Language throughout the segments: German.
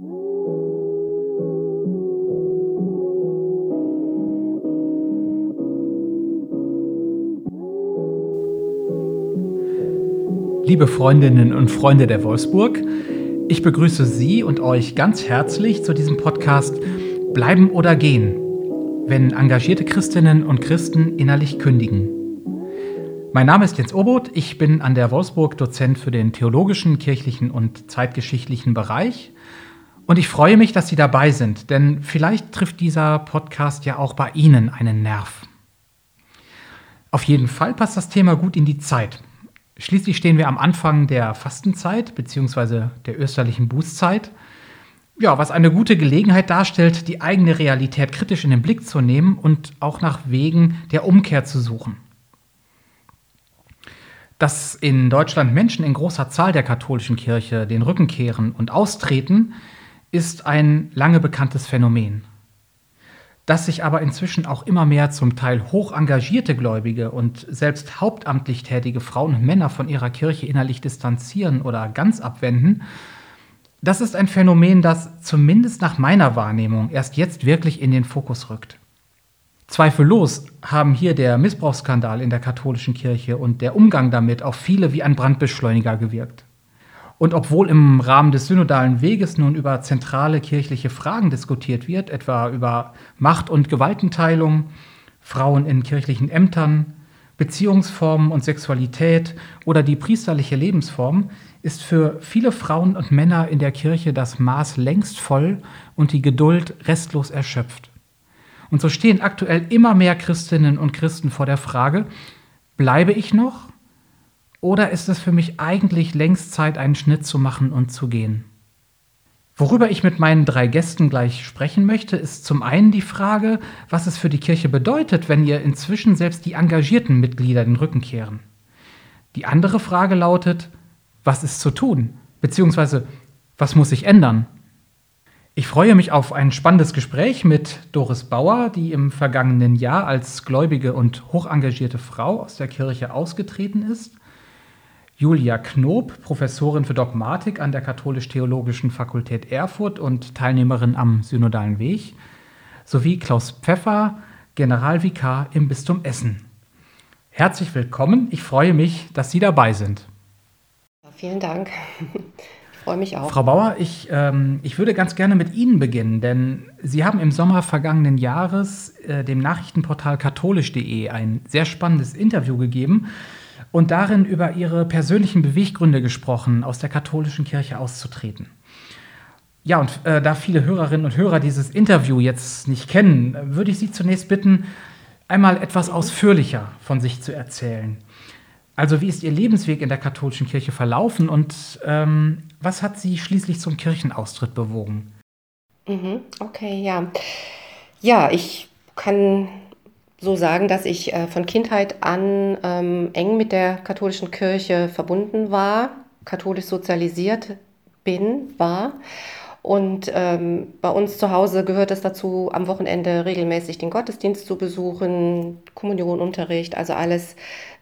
Liebe Freundinnen und Freunde der Wolfsburg, ich begrüße Sie und euch ganz herzlich zu diesem Podcast Bleiben oder Gehen, wenn engagierte Christinnen und Christen innerlich kündigen. Mein Name ist Jens Obot, ich bin an der Wolfsburg Dozent für den theologischen, kirchlichen und zeitgeschichtlichen Bereich und ich freue mich, dass Sie dabei sind, denn vielleicht trifft dieser Podcast ja auch bei Ihnen einen Nerv. Auf jeden Fall passt das Thema gut in die Zeit. Schließlich stehen wir am Anfang der Fastenzeit bzw. der österlichen Bußzeit. Ja, was eine gute Gelegenheit darstellt, die eigene Realität kritisch in den Blick zu nehmen und auch nach Wegen der Umkehr zu suchen. Dass in Deutschland Menschen in großer Zahl der katholischen Kirche den Rücken kehren und austreten, ist ein lange bekanntes Phänomen dass sich aber inzwischen auch immer mehr zum Teil hoch engagierte Gläubige und selbst hauptamtlich tätige Frauen und Männer von ihrer Kirche innerlich distanzieren oder ganz abwenden, das ist ein Phänomen, das zumindest nach meiner Wahrnehmung erst jetzt wirklich in den Fokus rückt. Zweifellos haben hier der Missbrauchsskandal in der katholischen Kirche und der Umgang damit auf viele wie ein Brandbeschleuniger gewirkt. Und obwohl im Rahmen des synodalen Weges nun über zentrale kirchliche Fragen diskutiert wird, etwa über Macht- und Gewaltenteilung, Frauen in kirchlichen Ämtern, Beziehungsformen und Sexualität oder die priesterliche Lebensform, ist für viele Frauen und Männer in der Kirche das Maß längst voll und die Geduld restlos erschöpft. Und so stehen aktuell immer mehr Christinnen und Christen vor der Frage, bleibe ich noch oder ist es für mich eigentlich längst Zeit, einen Schnitt zu machen und zu gehen? Worüber ich mit meinen drei Gästen gleich sprechen möchte, ist zum einen die Frage, was es für die Kirche bedeutet, wenn ihr inzwischen selbst die engagierten Mitglieder den Rücken kehren. Die andere Frage lautet, was ist zu tun? Beziehungsweise, was muss sich ändern? Ich freue mich auf ein spannendes Gespräch mit Doris Bauer, die im vergangenen Jahr als gläubige und hochengagierte Frau aus der Kirche ausgetreten ist Julia Knob, Professorin für Dogmatik an der Katholisch-Theologischen Fakultät Erfurt und Teilnehmerin am Synodalen Weg, sowie Klaus Pfeffer, Generalvikar im Bistum Essen. Herzlich willkommen. Ich freue mich, dass Sie dabei sind. Vielen Dank. Ich freue mich auch. Frau Bauer, ich, ähm, ich würde ganz gerne mit Ihnen beginnen, denn Sie haben im Sommer vergangenen Jahres äh, dem Nachrichtenportal katholisch.de ein sehr spannendes Interview gegeben und darin über ihre persönlichen Beweggründe gesprochen, aus der katholischen Kirche auszutreten. Ja, und äh, da viele Hörerinnen und Hörer dieses Interview jetzt nicht kennen, würde ich Sie zunächst bitten, einmal etwas ausführlicher von sich zu erzählen. Also wie ist Ihr Lebensweg in der katholischen Kirche verlaufen und ähm, was hat Sie schließlich zum Kirchenaustritt bewogen? Mhm, okay, ja. Ja, ich kann so sagen, dass ich äh, von Kindheit an ähm, eng mit der katholischen Kirche verbunden war, katholisch sozialisiert bin, war. Und ähm, bei uns zu Hause gehört es dazu, am Wochenende regelmäßig den Gottesdienst zu besuchen, Kommunionunterricht, also alles.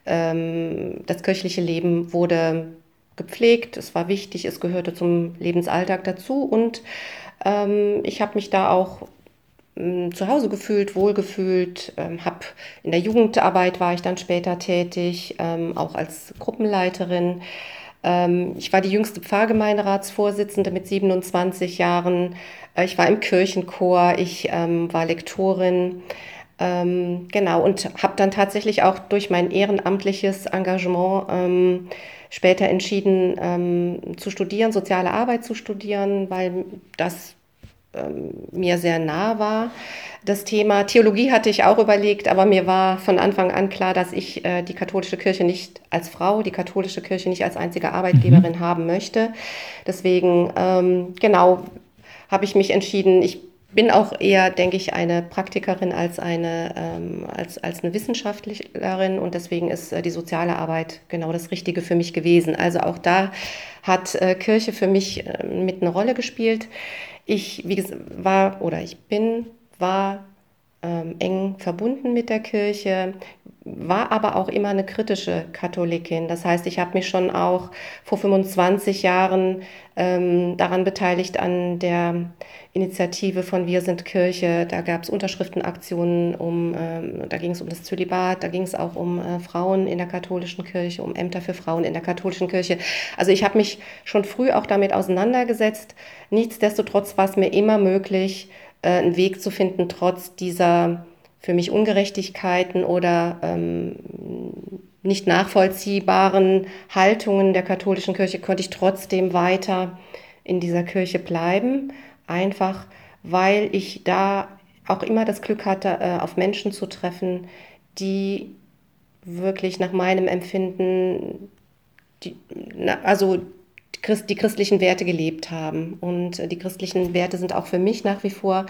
Ähm, das kirchliche Leben wurde gepflegt, es war wichtig, es gehörte zum Lebensalltag dazu und ähm, ich habe mich da auch zu Hause gefühlt, wohlgefühlt, ähm, habe in der Jugendarbeit war ich dann später tätig, ähm, auch als Gruppenleiterin. Ähm, ich war die jüngste Pfarrgemeinderatsvorsitzende mit 27 Jahren. Äh, ich war im Kirchenchor, ich ähm, war Lektorin. Ähm, genau, und habe dann tatsächlich auch durch mein ehrenamtliches Engagement später entschieden zu studieren, soziale Arbeit zu studieren, weil das ähm, mir sehr nah war. Das Thema Theologie hatte ich auch überlegt, aber mir war von Anfang an klar, dass ich äh, die katholische Kirche nicht als Frau, die katholische Kirche nicht als einzige Arbeitgeberin mhm. haben möchte. Deswegen, ähm, genau, habe ich mich entschieden, ich bin auch eher, denke ich, eine Praktikerin als eine, ähm, als, als eine Wissenschaftlerin und deswegen ist äh, die soziale Arbeit genau das Richtige für mich gewesen. Also auch da hat äh, Kirche für mich äh, mit eine Rolle gespielt ich, wie gesagt, war oder ich bin, war ähm, eng verbunden mit der Kirche, war aber auch immer eine kritische Katholikin. Das heißt, ich habe mich schon auch vor 25 Jahren ähm, daran beteiligt an der Initiative von Wir sind Kirche. Da gab es Unterschriftenaktionen, um, ähm, da ging es um das Zölibat, da ging es auch um äh, Frauen in der katholischen Kirche, um Ämter für Frauen in der katholischen Kirche. Also ich habe mich schon früh auch damit auseinandergesetzt. Nichtsdestotrotz war es mir immer möglich, äh, einen Weg zu finden, trotz dieser für mich Ungerechtigkeiten oder ähm, nicht nachvollziehbaren Haltungen der katholischen Kirche konnte ich trotzdem weiter in dieser Kirche bleiben, einfach weil ich da auch immer das Glück hatte, äh, auf Menschen zu treffen, die wirklich nach meinem Empfinden, die, also die christlichen Werte gelebt haben. Und äh, die christlichen Werte sind auch für mich nach wie vor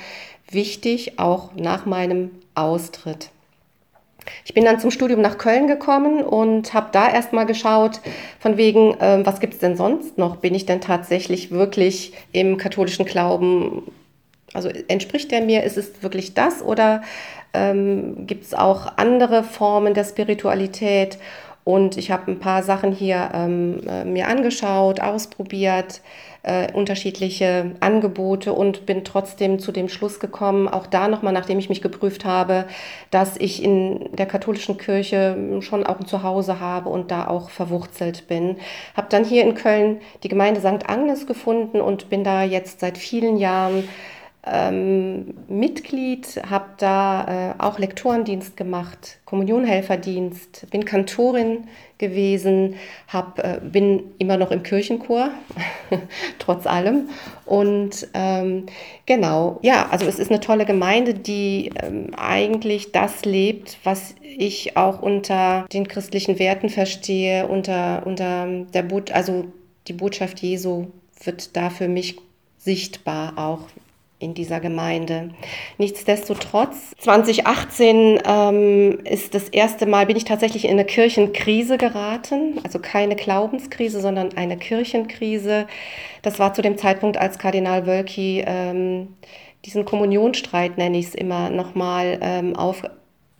wichtig, auch nach meinem Austritt. Ich bin dann zum Studium nach Köln gekommen und habe da erstmal geschaut, von wegen, äh, was gibt es denn sonst noch? Bin ich denn tatsächlich wirklich im katholischen Glauben? Also entspricht der mir? Ist es wirklich das? Oder ähm, gibt es auch andere Formen der Spiritualität? Und ich habe ein paar Sachen hier ähm, äh, mir angeschaut, ausprobiert, äh, unterschiedliche Angebote und bin trotzdem zu dem Schluss gekommen, auch da nochmal, nachdem ich mich geprüft habe, dass ich in der katholischen Kirche schon auch ein Zuhause habe und da auch verwurzelt bin. Habe dann hier in Köln die Gemeinde St. Agnes gefunden und bin da jetzt seit vielen Jahren ähm, Mitglied, habe da äh, auch Lektorendienst gemacht, Kommunionhelferdienst, bin Kantorin gewesen, hab, äh, bin immer noch im Kirchenchor, trotz allem. Und ähm, genau, ja, also es ist eine tolle Gemeinde, die ähm, eigentlich das lebt, was ich auch unter den christlichen Werten verstehe, unter, unter der Boot, also die Botschaft Jesu wird da für mich sichtbar auch in dieser Gemeinde. Nichtsdestotrotz, 2018 ähm, ist das erste Mal, bin ich tatsächlich in eine Kirchenkrise geraten, also keine Glaubenskrise, sondern eine Kirchenkrise. Das war zu dem Zeitpunkt, als Kardinal Wölki ähm, diesen Kommunionstreit, nenne ich es immer, nochmal ähm, auf,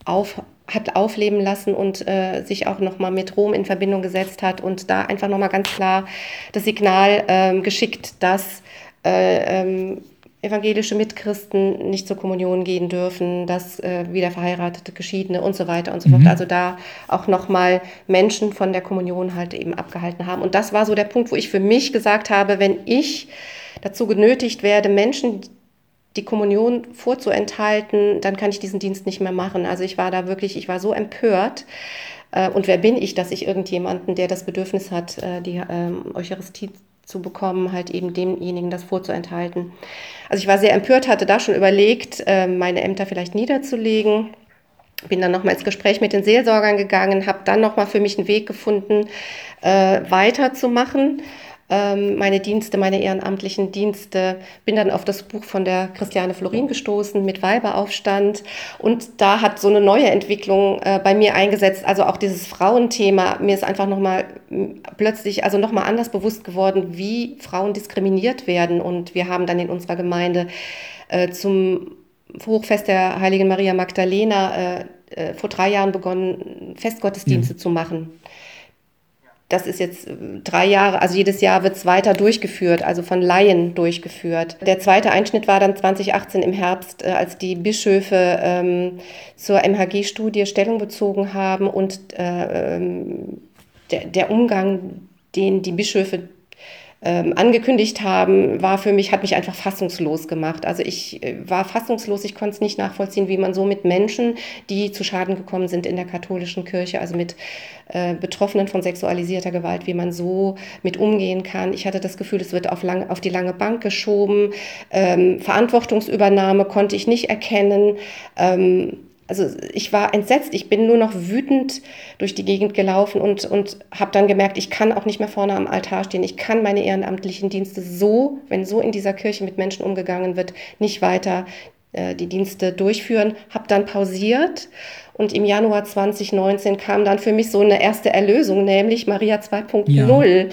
auf, hat aufleben lassen und äh, sich auch nochmal mit Rom in Verbindung gesetzt hat und da einfach nochmal ganz klar das Signal ähm, geschickt, dass äh, ähm, evangelische Mitchristen nicht zur Kommunion gehen dürfen, dass äh, wieder verheiratete Geschiedene und so weiter und so mhm. fort. Also da auch nochmal Menschen von der Kommunion halt eben abgehalten haben. Und das war so der Punkt, wo ich für mich gesagt habe, wenn ich dazu genötigt werde, Menschen die Kommunion vorzuenthalten, dann kann ich diesen Dienst nicht mehr machen. Also ich war da wirklich, ich war so empört. Äh, und wer bin ich, dass ich irgendjemanden, der das Bedürfnis hat, äh, die ähm, Eucharistie zu bekommen, halt eben demjenigen das vorzuenthalten. Also ich war sehr empört, hatte da schon überlegt, ähm, meine Ämter vielleicht niederzulegen. Bin dann nochmal ins Gespräch mit den Seelsorgern gegangen, habe dann nochmal für mich einen Weg gefunden, äh, weiterzumachen ähm, meine Dienste, meine ehrenamtlichen Dienste. Bin dann auf das Buch von der Christiane Florin gestoßen mit Weiberaufstand. Und da hat so eine neue Entwicklung äh, bei mir eingesetzt. Also auch dieses Frauenthema. Mir ist einfach nochmal plötzlich, also nochmal anders bewusst geworden, wie Frauen diskriminiert werden. Und wir haben dann in unserer Gemeinde äh, zum Hochfest der Heiligen Maria Magdalena äh, äh vor drei Jahren begonnen, Festgottesdienste mhm. zu machen das ist jetzt äh, drei Jahre, also jedes Jahr wird es weiter durchgeführt, also von Laien durchgeführt. Der zweite Einschnitt war dann 2018 im Herbst, äh, als die Bischöfe ähm, zur MHG-Studie Stellung bezogen haben und äh, ähm, der, der Umgang, den die Bischöfe ähm, angekündigt haben, war für mich, hat mich einfach fassungslos gemacht. Also ich äh, war fassungslos, ich konnte es nicht nachvollziehen, wie man so mit Menschen, die zu Schaden gekommen sind in der katholischen Kirche, also mit äh, Betroffenen von sexualisierter Gewalt, wie man so mit umgehen kann. Ich hatte das Gefühl, es wird auf, lang, auf die lange Bank geschoben. Ähm, Verantwortungsübernahme konnte ich nicht erkennen. Ähm, also ich war entsetzt, ich bin nur noch wütend durch die Gegend gelaufen und, und habe dann gemerkt, ich kann auch nicht mehr vorne am Altar stehen. Ich kann meine ehrenamtlichen Dienste so, wenn so in dieser Kirche mit Menschen umgegangen wird, nicht weiter die Dienste durchführen, habe dann pausiert und im Januar 2019 kam dann für mich so eine erste Erlösung, nämlich Maria 2.0 ja.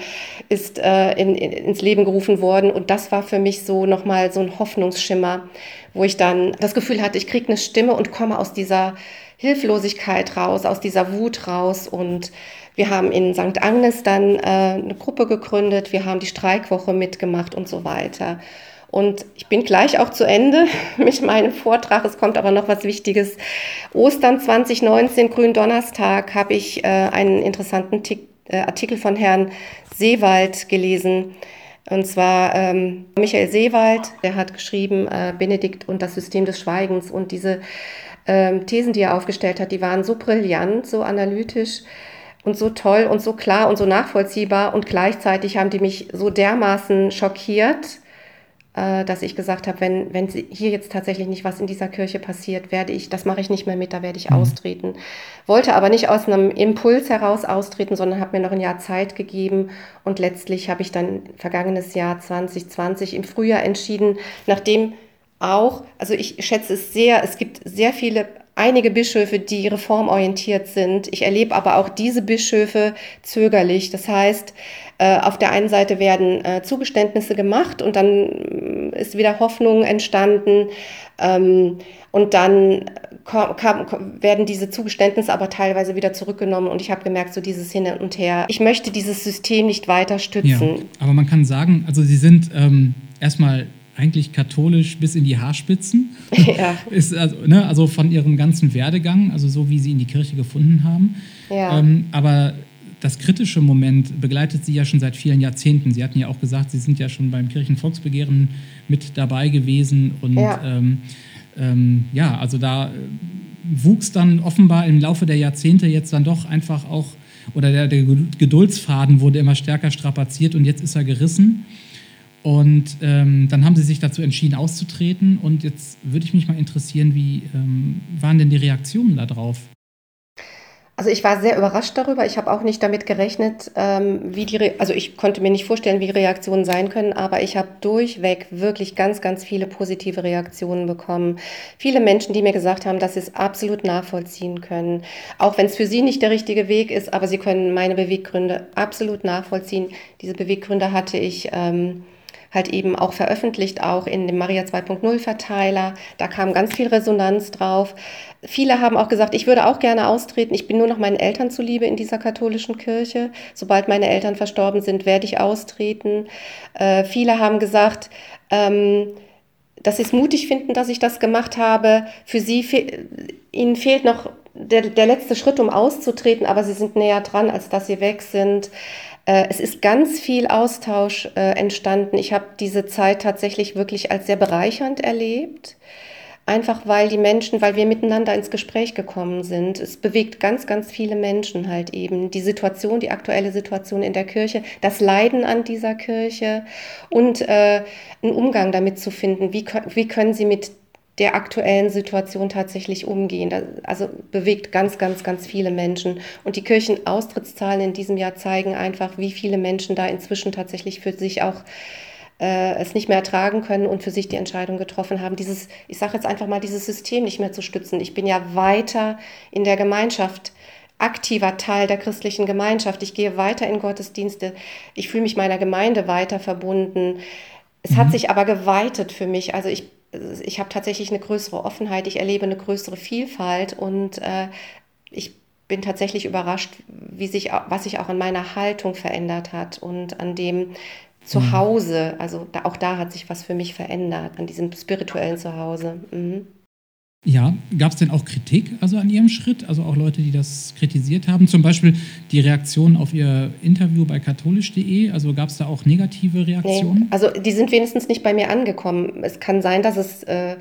ist äh, in, in, ins Leben gerufen worden und das war für mich so nochmal so ein Hoffnungsschimmer, wo ich dann das Gefühl hatte, ich kriege eine Stimme und komme aus dieser Hilflosigkeit raus, aus dieser Wut raus und wir haben in St. Agnes dann äh, eine Gruppe gegründet, wir haben die Streikwoche mitgemacht und so weiter. Und ich bin gleich auch zu Ende mit meinem Vortrag. Es kommt aber noch was Wichtiges. Ostern 2019, Gründonnerstag, habe ich äh, einen interessanten Tick, äh, Artikel von Herrn Seewald gelesen. Und zwar ähm, Michael Seewald, der hat geschrieben, äh, Benedikt und das System des Schweigens. Und diese ähm, Thesen, die er aufgestellt hat, die waren so brillant, so analytisch und so toll und so klar und so nachvollziehbar. Und gleichzeitig haben die mich so dermaßen schockiert, dass ich gesagt habe, wenn, wenn hier jetzt tatsächlich nicht was in dieser Kirche passiert, werde ich, das mache ich nicht mehr mit, da werde ich mhm. austreten. Wollte aber nicht aus einem Impuls heraus austreten, sondern habe mir noch ein Jahr Zeit gegeben und letztlich habe ich dann vergangenes Jahr 2020 im Frühjahr entschieden, nachdem auch, also ich schätze es sehr, es gibt sehr viele einige Bischöfe, die reformorientiert sind. Ich erlebe aber auch diese Bischöfe zögerlich. Das heißt, äh, auf der einen Seite werden äh, Zugeständnisse gemacht und dann äh, ist wieder Hoffnung entstanden. Ähm, und dann werden diese Zugeständnisse aber teilweise wieder zurückgenommen und ich habe gemerkt, so dieses Hin und Her. Ich möchte dieses System nicht weiter stützen. Ja, aber man kann sagen, also Sie sind ähm, erstmal eigentlich katholisch bis in die Haarspitzen. Ja. ist also, ne, also von ihrem ganzen Werdegang, also so wie sie in die Kirche gefunden haben. Ja. Ähm, aber das kritische Moment begleitet Sie ja schon seit vielen Jahrzehnten. Sie hatten ja auch gesagt, Sie sind ja schon beim Kirchenvolksbegehren mit dabei gewesen. Und ja, ähm, ähm, ja also da äh, wuchs dann offenbar im Laufe der Jahrzehnte jetzt dann doch einfach auch, oder der, der Geduldsfaden wurde immer stärker strapaziert und jetzt ist er gerissen. Und ähm, dann haben sie sich dazu entschieden, auszutreten. Und jetzt würde ich mich mal interessieren, wie ähm, waren denn die Reaktionen darauf? Also ich war sehr überrascht darüber. Ich habe auch nicht damit gerechnet, ähm, wie die, Re also ich konnte mir nicht vorstellen, wie Reaktionen sein können, aber ich habe durchweg wirklich ganz, ganz viele positive Reaktionen bekommen. Viele Menschen, die mir gesagt haben, dass sie es absolut nachvollziehen können, auch wenn es für sie nicht der richtige Weg ist, aber sie können meine Beweggründe absolut nachvollziehen. Diese Beweggründe hatte ich. Ähm, halt eben auch veröffentlicht, auch in dem Maria 2.0 Verteiler. Da kam ganz viel Resonanz drauf. Viele haben auch gesagt, ich würde auch gerne austreten. Ich bin nur noch meinen Eltern zuliebe in dieser katholischen Kirche. Sobald meine Eltern verstorben sind, werde ich austreten. Äh, viele haben gesagt, ähm, dass sie es mutig finden, dass ich das gemacht habe. Für sie, fe ihnen fehlt noch der, der letzte Schritt, um auszutreten, aber sie sind näher dran, als dass sie weg sind. Äh, es ist ganz viel Austausch äh, entstanden. Ich habe diese Zeit tatsächlich wirklich als sehr bereichernd erlebt. Einfach weil die Menschen, weil wir miteinander ins Gespräch gekommen sind. Es bewegt ganz, ganz viele Menschen halt eben. Die Situation, die aktuelle Situation in der Kirche, das Leiden an dieser Kirche und äh, einen Umgang damit zu finden. Wie, wie können sie mit der aktuellen Situation tatsächlich umgehen. Das, also bewegt ganz, ganz, ganz viele Menschen. Und die Kirchenaustrittszahlen in diesem Jahr zeigen einfach, wie viele Menschen da inzwischen tatsächlich für sich auch äh, es nicht mehr ertragen können und für sich die Entscheidung getroffen haben, dieses, ich sage jetzt einfach mal, dieses System nicht mehr zu stützen. Ich bin ja weiter in der Gemeinschaft aktiver Teil der christlichen Gemeinschaft. Ich gehe weiter in Gottesdienste. Ich fühle mich meiner Gemeinde weiter verbunden. Es mhm. hat sich aber geweitet für mich. Also ich ich habe tatsächlich eine größere Offenheit, ich erlebe eine größere Vielfalt und äh, ich bin tatsächlich überrascht, wie sich, was sich auch an meiner Haltung verändert hat und an dem Zuhause. Mhm. Also da, auch da hat sich was für mich verändert, an diesem spirituellen Zuhause. Mhm. Ja, gab es denn auch Kritik also an Ihrem Schritt? Also auch Leute, die das kritisiert haben? Zum Beispiel die Reaktion auf Ihr Interview bei katholisch.de? Also gab es da auch negative Reaktionen? Nee, also die sind wenigstens nicht bei mir angekommen. Es kann sein, dass es äh,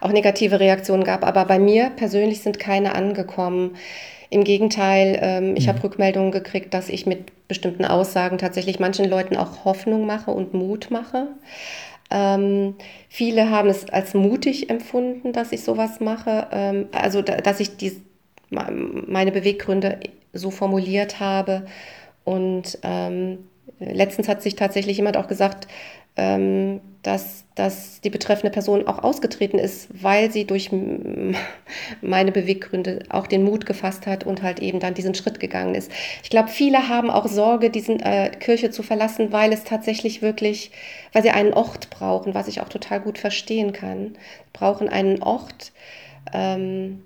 auch negative Reaktionen gab, aber bei mir persönlich sind keine angekommen. Im Gegenteil, ähm, ich ja. habe Rückmeldungen gekriegt, dass ich mit bestimmten Aussagen tatsächlich manchen Leuten auch Hoffnung mache und Mut mache. Ähm, viele haben es als mutig empfunden, dass ich sowas mache, ähm, also da, dass ich die, meine Beweggründe so formuliert habe. Und ähm, letztens hat sich tatsächlich jemand auch gesagt, ähm, dass, dass die betreffende Person auch ausgetreten ist, weil sie durch meine Beweggründe auch den Mut gefasst hat und halt eben dann diesen Schritt gegangen ist. Ich glaube, viele haben auch Sorge, diesen äh, Kirche zu verlassen, weil es tatsächlich wirklich, weil sie einen Ort brauchen, was ich auch total gut verstehen kann. Brauchen einen Ort, ähm,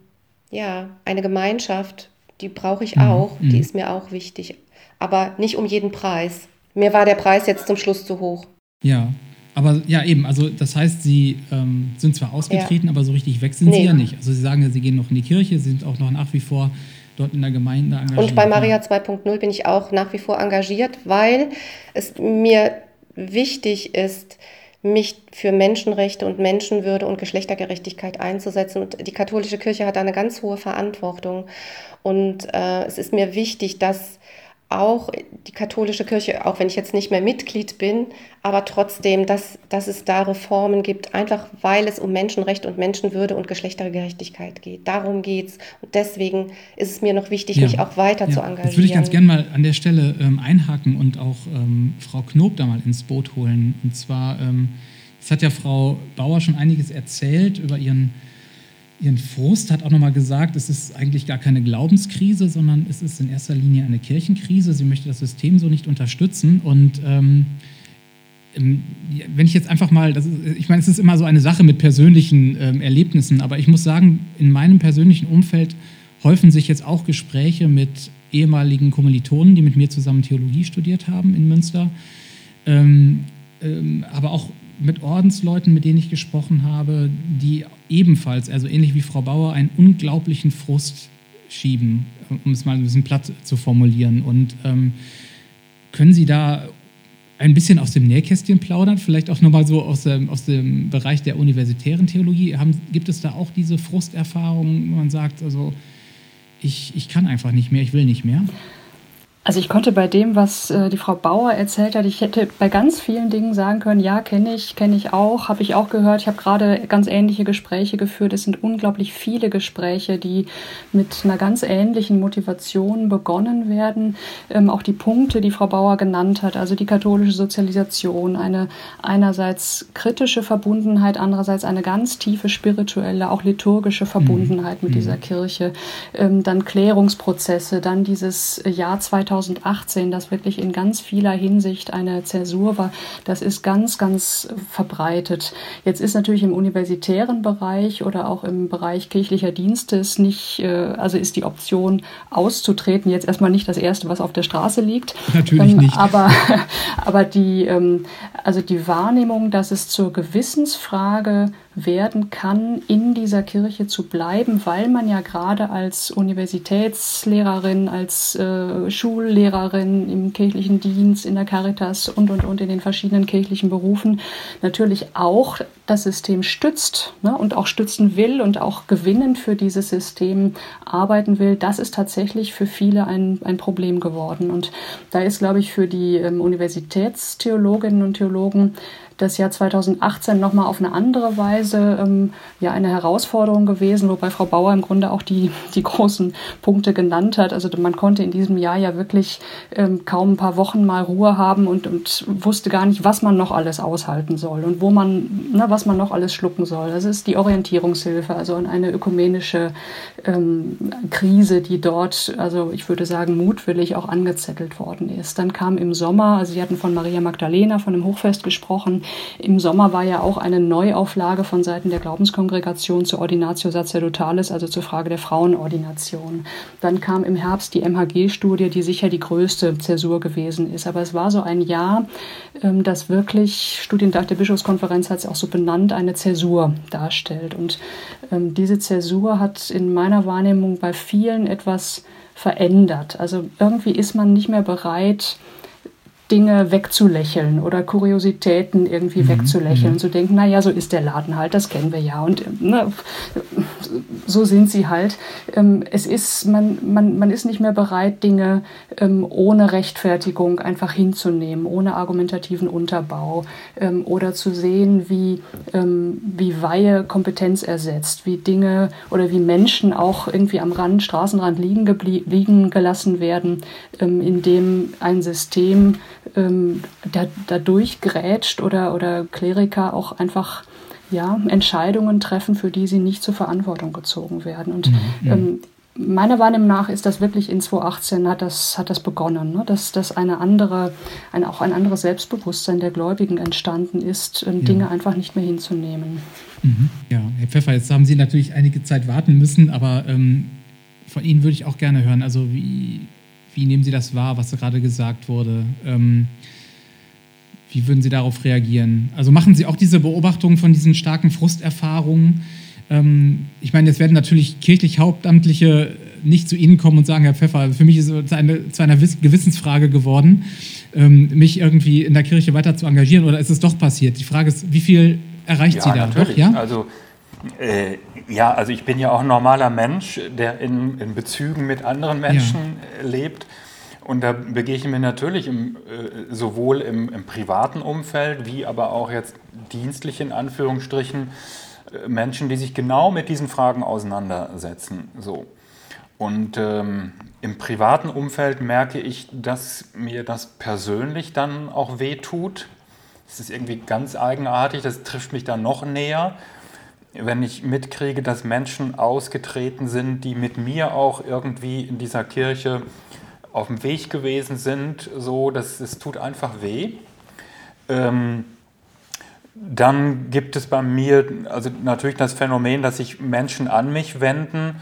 ja, eine Gemeinschaft, die brauche ich mhm. auch, die mhm. ist mir auch wichtig. Aber nicht um jeden Preis. Mir war der Preis jetzt zum Schluss zu hoch. Ja, aber ja, eben, also das heißt, Sie ähm, sind zwar ausgetreten, ja. aber so richtig weg sind nee. Sie ja nicht. Also Sie sagen ja, Sie gehen noch in die Kirche, Sie sind auch noch nach wie vor dort in der Gemeinde engagiert. Und bei Maria 2.0 bin ich auch nach wie vor engagiert, weil es mir wichtig ist, mich für Menschenrechte und Menschenwürde und Geschlechtergerechtigkeit einzusetzen. Und die katholische Kirche hat eine ganz hohe Verantwortung. Und äh, es ist mir wichtig, dass auch die katholische Kirche, auch wenn ich jetzt nicht mehr Mitglied bin, aber trotzdem, dass, dass es da Reformen gibt, einfach weil es um Menschenrecht und Menschenwürde und Geschlechtergerechtigkeit geht. Darum geht es. Und deswegen ist es mir noch wichtig, ja. mich auch weiter ja. zu engagieren. Jetzt würde ich ganz gerne mal an der Stelle ähm, einhaken und auch ähm, Frau Knob da mal ins Boot holen. Und zwar, ähm, es hat ja Frau Bauer schon einiges erzählt über ihren ihren Frust, hat auch nochmal gesagt, es ist eigentlich gar keine Glaubenskrise, sondern es ist in erster Linie eine Kirchenkrise. Sie möchte das System so nicht unterstützen. Und ähm, wenn ich jetzt einfach mal, ist, ich meine, es ist immer so eine Sache mit persönlichen ähm, Erlebnissen, aber ich muss sagen, in meinem persönlichen Umfeld häufen sich jetzt auch Gespräche mit ehemaligen Kommilitonen, die mit mir zusammen Theologie studiert haben in Münster. Ähm, ähm, aber auch mit Ordensleuten, mit denen ich gesprochen habe, die ebenfalls, also ähnlich wie Frau Bauer, einen unglaublichen Frust schieben, um es mal ein bisschen platt zu formulieren. Und ähm, können Sie da ein bisschen aus dem Nähkästchen plaudern, vielleicht auch nochmal so aus dem, aus dem Bereich der universitären Theologie? Haben, gibt es da auch diese Frusterfahrung, wo man sagt, also ich, ich kann einfach nicht mehr, ich will nicht mehr? Also ich konnte bei dem, was äh, die Frau Bauer erzählt hat, ich hätte bei ganz vielen Dingen sagen können, ja, kenne ich, kenne ich auch, habe ich auch gehört. Ich habe gerade ganz ähnliche Gespräche geführt. Es sind unglaublich viele Gespräche, die mit einer ganz ähnlichen Motivation begonnen werden. Ähm, auch die Punkte, die Frau Bauer genannt hat, also die katholische Sozialisation, eine einerseits kritische Verbundenheit, andererseits eine ganz tiefe spirituelle, auch liturgische Verbundenheit mhm. mit dieser mhm. Kirche, ähm, dann Klärungsprozesse, dann dieses Jahr 2000 2018, das wirklich in ganz vieler Hinsicht eine Zäsur war, das ist ganz, ganz verbreitet. Jetzt ist natürlich im universitären Bereich oder auch im Bereich kirchlicher Dienstes nicht, äh, also ist die Option auszutreten jetzt erstmal nicht das erste, was auf der Straße liegt. Natürlich ähm, nicht. Aber, aber die, ähm, also die Wahrnehmung, dass es zur Gewissensfrage werden kann, in dieser Kirche zu bleiben, weil man ja gerade als Universitätslehrerin, als äh, Schullehrerin im kirchlichen Dienst, in der Caritas und, und, und in den verschiedenen kirchlichen Berufen natürlich auch das System stützt ne, und auch stützen will und auch gewinnend für dieses System arbeiten will, das ist tatsächlich für viele ein, ein Problem geworden. Und da ist, glaube ich, für die ähm, Universitätstheologinnen und Theologen das Jahr 2018 nochmal auf eine andere Weise ähm, ja eine Herausforderung gewesen, wobei Frau Bauer im Grunde auch die, die großen Punkte genannt hat. Also man konnte in diesem Jahr ja wirklich ähm, kaum ein paar Wochen mal Ruhe haben und, und wusste gar nicht, was man noch alles aushalten soll und wo man, ne, was man noch alles schlucken soll. Das ist die Orientierungshilfe, also eine ökumenische ähm, Krise, die dort, also ich würde sagen, mutwillig auch angezettelt worden ist. Dann kam im Sommer, also Sie hatten von Maria Magdalena, von dem Hochfest gesprochen, im Sommer war ja auch eine Neuauflage von Seiten der Glaubenskongregation zur Ordinatio Sacerdotalis, also zur Frage der Frauenordination. Dann kam im Herbst die MHG-Studie, die sicher die größte Zäsur gewesen ist. Aber es war so ein Jahr, ähm, das wirklich, Studientag der Bischofskonferenz hat es auch so benannt, eine Zäsur darstellt. Und ähm, diese Zäsur hat in meiner Wahrnehmung bei vielen etwas verändert. Also irgendwie ist man nicht mehr bereit, Dinge wegzulächeln oder Kuriositäten irgendwie mhm. wegzulächeln, mhm. zu denken, naja, so ist der Laden halt, das kennen wir ja und ne, so sind sie halt. Ähm, es ist, man, man, man ist nicht mehr bereit, Dinge ähm, ohne Rechtfertigung einfach hinzunehmen, ohne argumentativen Unterbau oder zu sehen, wie, wie Weihe Kompetenz ersetzt, wie Dinge oder wie Menschen auch irgendwie am Rand, Straßenrand liegen, liegen gelassen werden, ähm, in dem ein System ähm, da, da durchgrätscht oder, oder Kleriker auch einfach ja, Entscheidungen treffen, für die sie nicht zur Verantwortung gezogen werden. Und mhm. ähm, meiner Wahrnehmung nach ist das wirklich in 2018 hat das, hat das begonnen, ne? dass, dass eine andere, ein, auch ein anderes Selbstbewusstsein der Gläubigen entstanden ist, ähm, ja. Dinge einfach nicht mehr hinzunehmen. Mhm. Ja, Herr Pfeffer, jetzt haben Sie natürlich einige Zeit warten müssen, aber ähm, von Ihnen würde ich auch gerne hören. Also wie, wie nehmen Sie das wahr, was gerade gesagt wurde? Ähm, wie würden Sie darauf reagieren? Also machen Sie auch diese Beobachtung von diesen starken Frusterfahrungen? Ähm, ich meine, jetzt werden natürlich kirchlich Hauptamtliche nicht zu Ihnen kommen und sagen, Herr Pfeffer, für mich ist es eine, zu einer Gewissensfrage geworden, ähm, mich irgendwie in der Kirche weiter zu engagieren oder ist es doch passiert? Die Frage ist, wie viel erreicht ja, Sie da? Natürlich. Doch, ja? Also, äh, ja, also ich bin ja auch ein normaler Mensch, der in, in Bezügen mit anderen Menschen ja. lebt. Und da begegnen wir natürlich im, äh, sowohl im, im, privaten Umfeld wie aber auch jetzt dienstlich in Anführungsstrichen äh, Menschen, die sich genau mit diesen Fragen auseinandersetzen. So. Und ähm, im privaten Umfeld merke ich, dass mir das persönlich dann auch wehtut. Das ist irgendwie ganz eigenartig, das trifft mich dann noch näher, wenn ich mitkriege, dass Menschen ausgetreten sind, die mit mir auch irgendwie in dieser Kirche auf dem Weg gewesen sind, so, dass es tut einfach weh. Ähm, dann gibt es bei mir also natürlich das Phänomen, dass sich Menschen an mich wenden,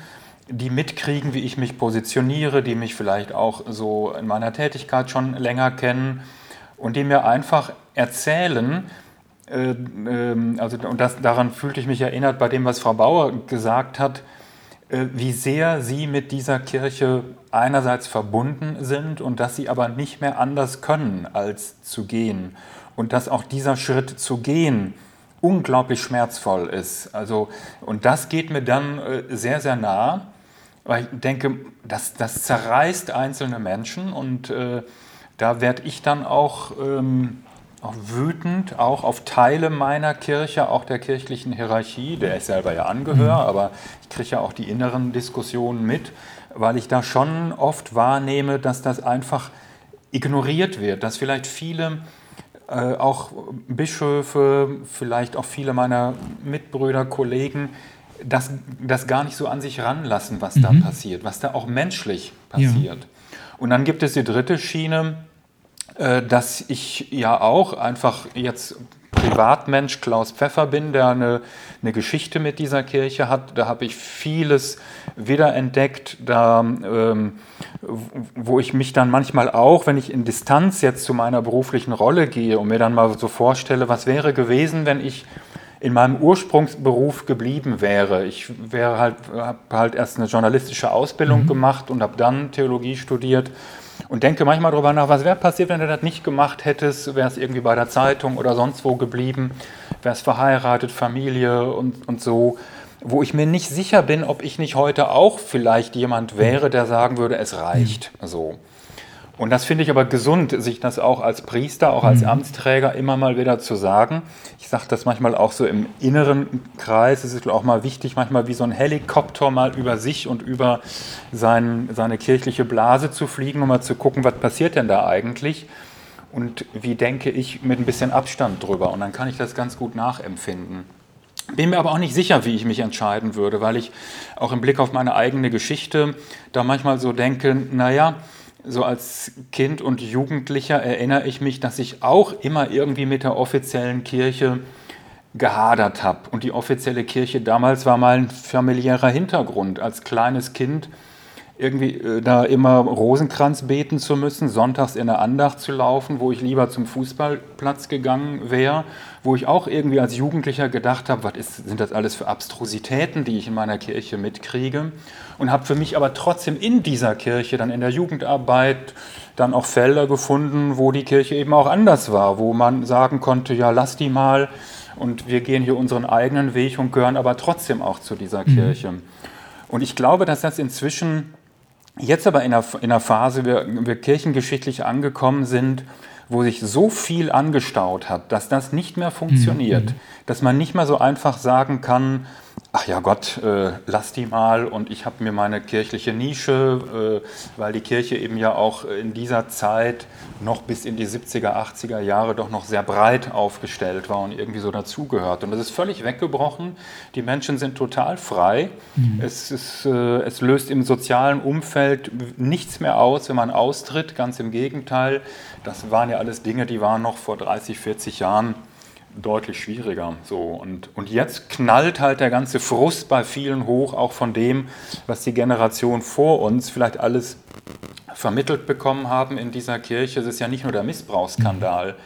die mitkriegen, wie ich mich positioniere, die mich vielleicht auch so in meiner Tätigkeit schon länger kennen und die mir einfach erzählen, äh, äh, also und das, daran fühlte ich mich erinnert bei dem, was Frau Bauer gesagt hat, äh, wie sehr sie mit dieser Kirche einerseits verbunden sind und dass sie aber nicht mehr anders können, als zu gehen. Und dass auch dieser Schritt zu gehen unglaublich schmerzvoll ist. Also, und das geht mir dann äh, sehr, sehr nah, weil ich denke, das, das zerreißt einzelne Menschen und äh, da werde ich dann auch ähm, auch wütend, auch auf Teile meiner Kirche, auch der kirchlichen Hierarchie, der ich selber ja angehöre, mhm. aber ich kriege ja auch die inneren Diskussionen mit, weil ich da schon oft wahrnehme, dass das einfach ignoriert wird, dass vielleicht viele, äh, auch Bischöfe, vielleicht auch viele meiner Mitbrüder, Kollegen, das, das gar nicht so an sich ranlassen, was mhm. da passiert, was da auch menschlich passiert. Ja. Und dann gibt es die dritte Schiene, dass ich ja auch einfach jetzt Privatmensch Klaus Pfeffer bin, der eine, eine Geschichte mit dieser Kirche hat. Da habe ich vieles wiederentdeckt, da, ähm, wo ich mich dann manchmal auch, wenn ich in Distanz jetzt zu meiner beruflichen Rolle gehe und mir dann mal so vorstelle, was wäre gewesen, wenn ich in meinem Ursprungsberuf geblieben wäre. Ich wäre halt, habe halt erst eine journalistische Ausbildung mhm. gemacht und habe dann Theologie studiert und denke manchmal darüber nach, was wäre passiert, wenn du das nicht gemacht hättest, wäre es irgendwie bei der Zeitung oder sonst wo geblieben, wäre es verheiratet, Familie und, und so, wo ich mir nicht sicher bin, ob ich nicht heute auch vielleicht jemand wäre, der sagen würde, es reicht. So. Und das finde ich aber gesund, sich das auch als Priester, auch als mhm. Amtsträger immer mal wieder zu sagen. Ich sage das manchmal auch so im inneren Kreis. Es ist auch mal wichtig, manchmal wie so ein Helikopter mal über sich und über sein, seine kirchliche Blase zu fliegen, um mal zu gucken, was passiert denn da eigentlich und wie denke ich mit ein bisschen Abstand drüber. Und dann kann ich das ganz gut nachempfinden. Bin mir aber auch nicht sicher, wie ich mich entscheiden würde, weil ich auch im Blick auf meine eigene Geschichte da manchmal so denke, naja, so als Kind und Jugendlicher erinnere ich mich, dass ich auch immer irgendwie mit der offiziellen Kirche gehadert habe. Und die offizielle Kirche damals war mal ein familiärer Hintergrund. Als kleines Kind irgendwie äh, da immer Rosenkranz beten zu müssen, sonntags in der Andacht zu laufen, wo ich lieber zum Fußballplatz gegangen wäre, wo ich auch irgendwie als Jugendlicher gedacht habe, was ist, sind das alles für Abstrusitäten, die ich in meiner Kirche mitkriege und habe für mich aber trotzdem in dieser Kirche, dann in der Jugendarbeit, dann auch Felder gefunden, wo die Kirche eben auch anders war, wo man sagen konnte, ja, lass die mal und wir gehen hier unseren eigenen Weg und gehören aber trotzdem auch zu dieser mhm. Kirche. Und ich glaube, dass das inzwischen Jetzt aber in einer, Phase, wir, wir kirchengeschichtlich angekommen sind, wo sich so viel angestaut hat, dass das nicht mehr funktioniert, mhm. dass man nicht mehr so einfach sagen kann, ach ja Gott, äh, lass die mal und ich habe mir meine kirchliche Nische, äh, weil die Kirche eben ja auch in dieser Zeit noch bis in die 70er, 80er Jahre doch noch sehr breit aufgestellt war und irgendwie so dazugehört. Und das ist völlig weggebrochen. Die Menschen sind total frei. Mhm. Es, ist, äh, es löst im sozialen Umfeld nichts mehr aus, wenn man austritt. Ganz im Gegenteil. Das waren ja alles Dinge, die waren noch vor 30, 40 Jahren deutlich schwieriger. So. Und, und jetzt knallt halt der ganze Frust bei vielen hoch, auch von dem, was die Generation vor uns vielleicht alles vermittelt bekommen haben in dieser Kirche. Es ist ja nicht nur der Missbrauchsskandal.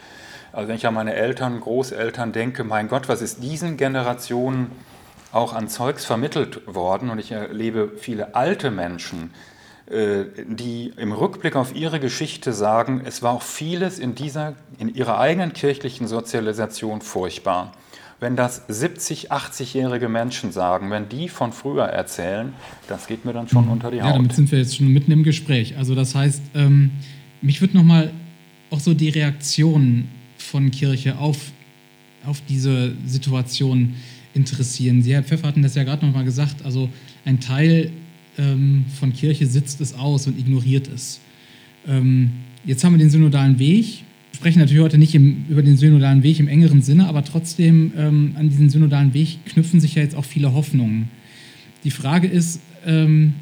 Also wenn ich an meine Eltern, Großeltern denke, mein Gott, was ist diesen Generationen auch an Zeugs vermittelt worden? Und ich erlebe viele alte Menschen, die im Rückblick auf ihre Geschichte sagen, es war auch vieles in, dieser, in ihrer eigenen kirchlichen Sozialisation furchtbar. Wenn das 70, 80-jährige Menschen sagen, wenn die von früher erzählen, das geht mir dann schon mhm. unter die Haut. Ja, damit sind wir jetzt schon mitten im Gespräch. Also das heißt, ähm, mich würde nochmal auch so die Reaktion von Kirche auf, auf diese Situation interessieren. Sie, Herr Pfeffer, hatten das ja gerade nochmal gesagt. Also ein Teil ähm, von Kirche sitzt es aus und ignoriert es. Ähm, jetzt haben wir den synodalen Weg. Wir sprechen natürlich heute nicht im, über den synodalen Weg im engeren Sinne, aber trotzdem ähm, an diesen synodalen Weg knüpfen sich ja jetzt auch viele Hoffnungen. Die Frage ist, ähm,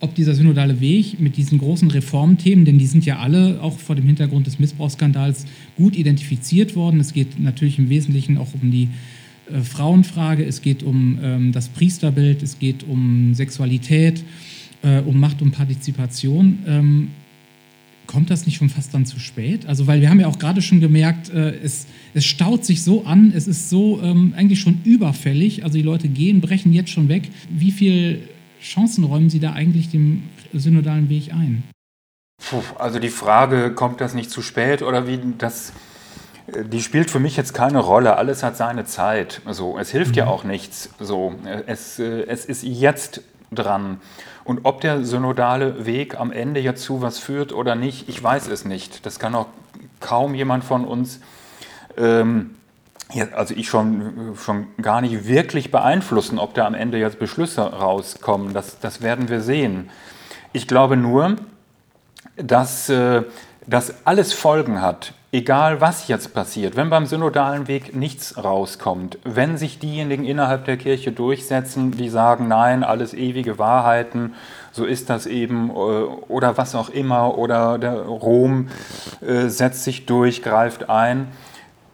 ob dieser synodale Weg mit diesen großen Reformthemen, denn die sind ja alle auch vor dem Hintergrund des Missbrauchsskandals gut identifiziert worden. Es geht natürlich im Wesentlichen auch um die äh, Frauenfrage, es geht um ähm, das Priesterbild, es geht um Sexualität, äh, um Macht und Partizipation. Ähm, kommt das nicht schon fast dann zu spät? Also, weil wir haben ja auch gerade schon gemerkt, äh, es, es staut sich so an, es ist so ähm, eigentlich schon überfällig. Also die Leute gehen, brechen jetzt schon weg. Wie viele Chancen räumen Sie da eigentlich dem synodalen Weg ein? Puh, also die Frage, kommt das nicht zu spät oder wie das die spielt für mich jetzt keine Rolle. Alles hat seine Zeit. So, es hilft mhm. ja auch nichts. So, es, äh, es ist jetzt dran. Und ob der synodale Weg am Ende jetzt zu was führt oder nicht, ich weiß es nicht. Das kann auch kaum jemand von uns, ähm, also ich schon, schon gar nicht wirklich beeinflussen, ob da am Ende jetzt Beschlüsse rauskommen. Das, das werden wir sehen. Ich glaube nur, dass äh, das alles Folgen hat egal was jetzt passiert, wenn beim synodalen Weg nichts rauskommt, wenn sich diejenigen innerhalb der Kirche durchsetzen, die sagen, nein, alles ewige Wahrheiten, so ist das eben, äh, oder was auch immer, oder der Rom äh, setzt sich durch, greift ein,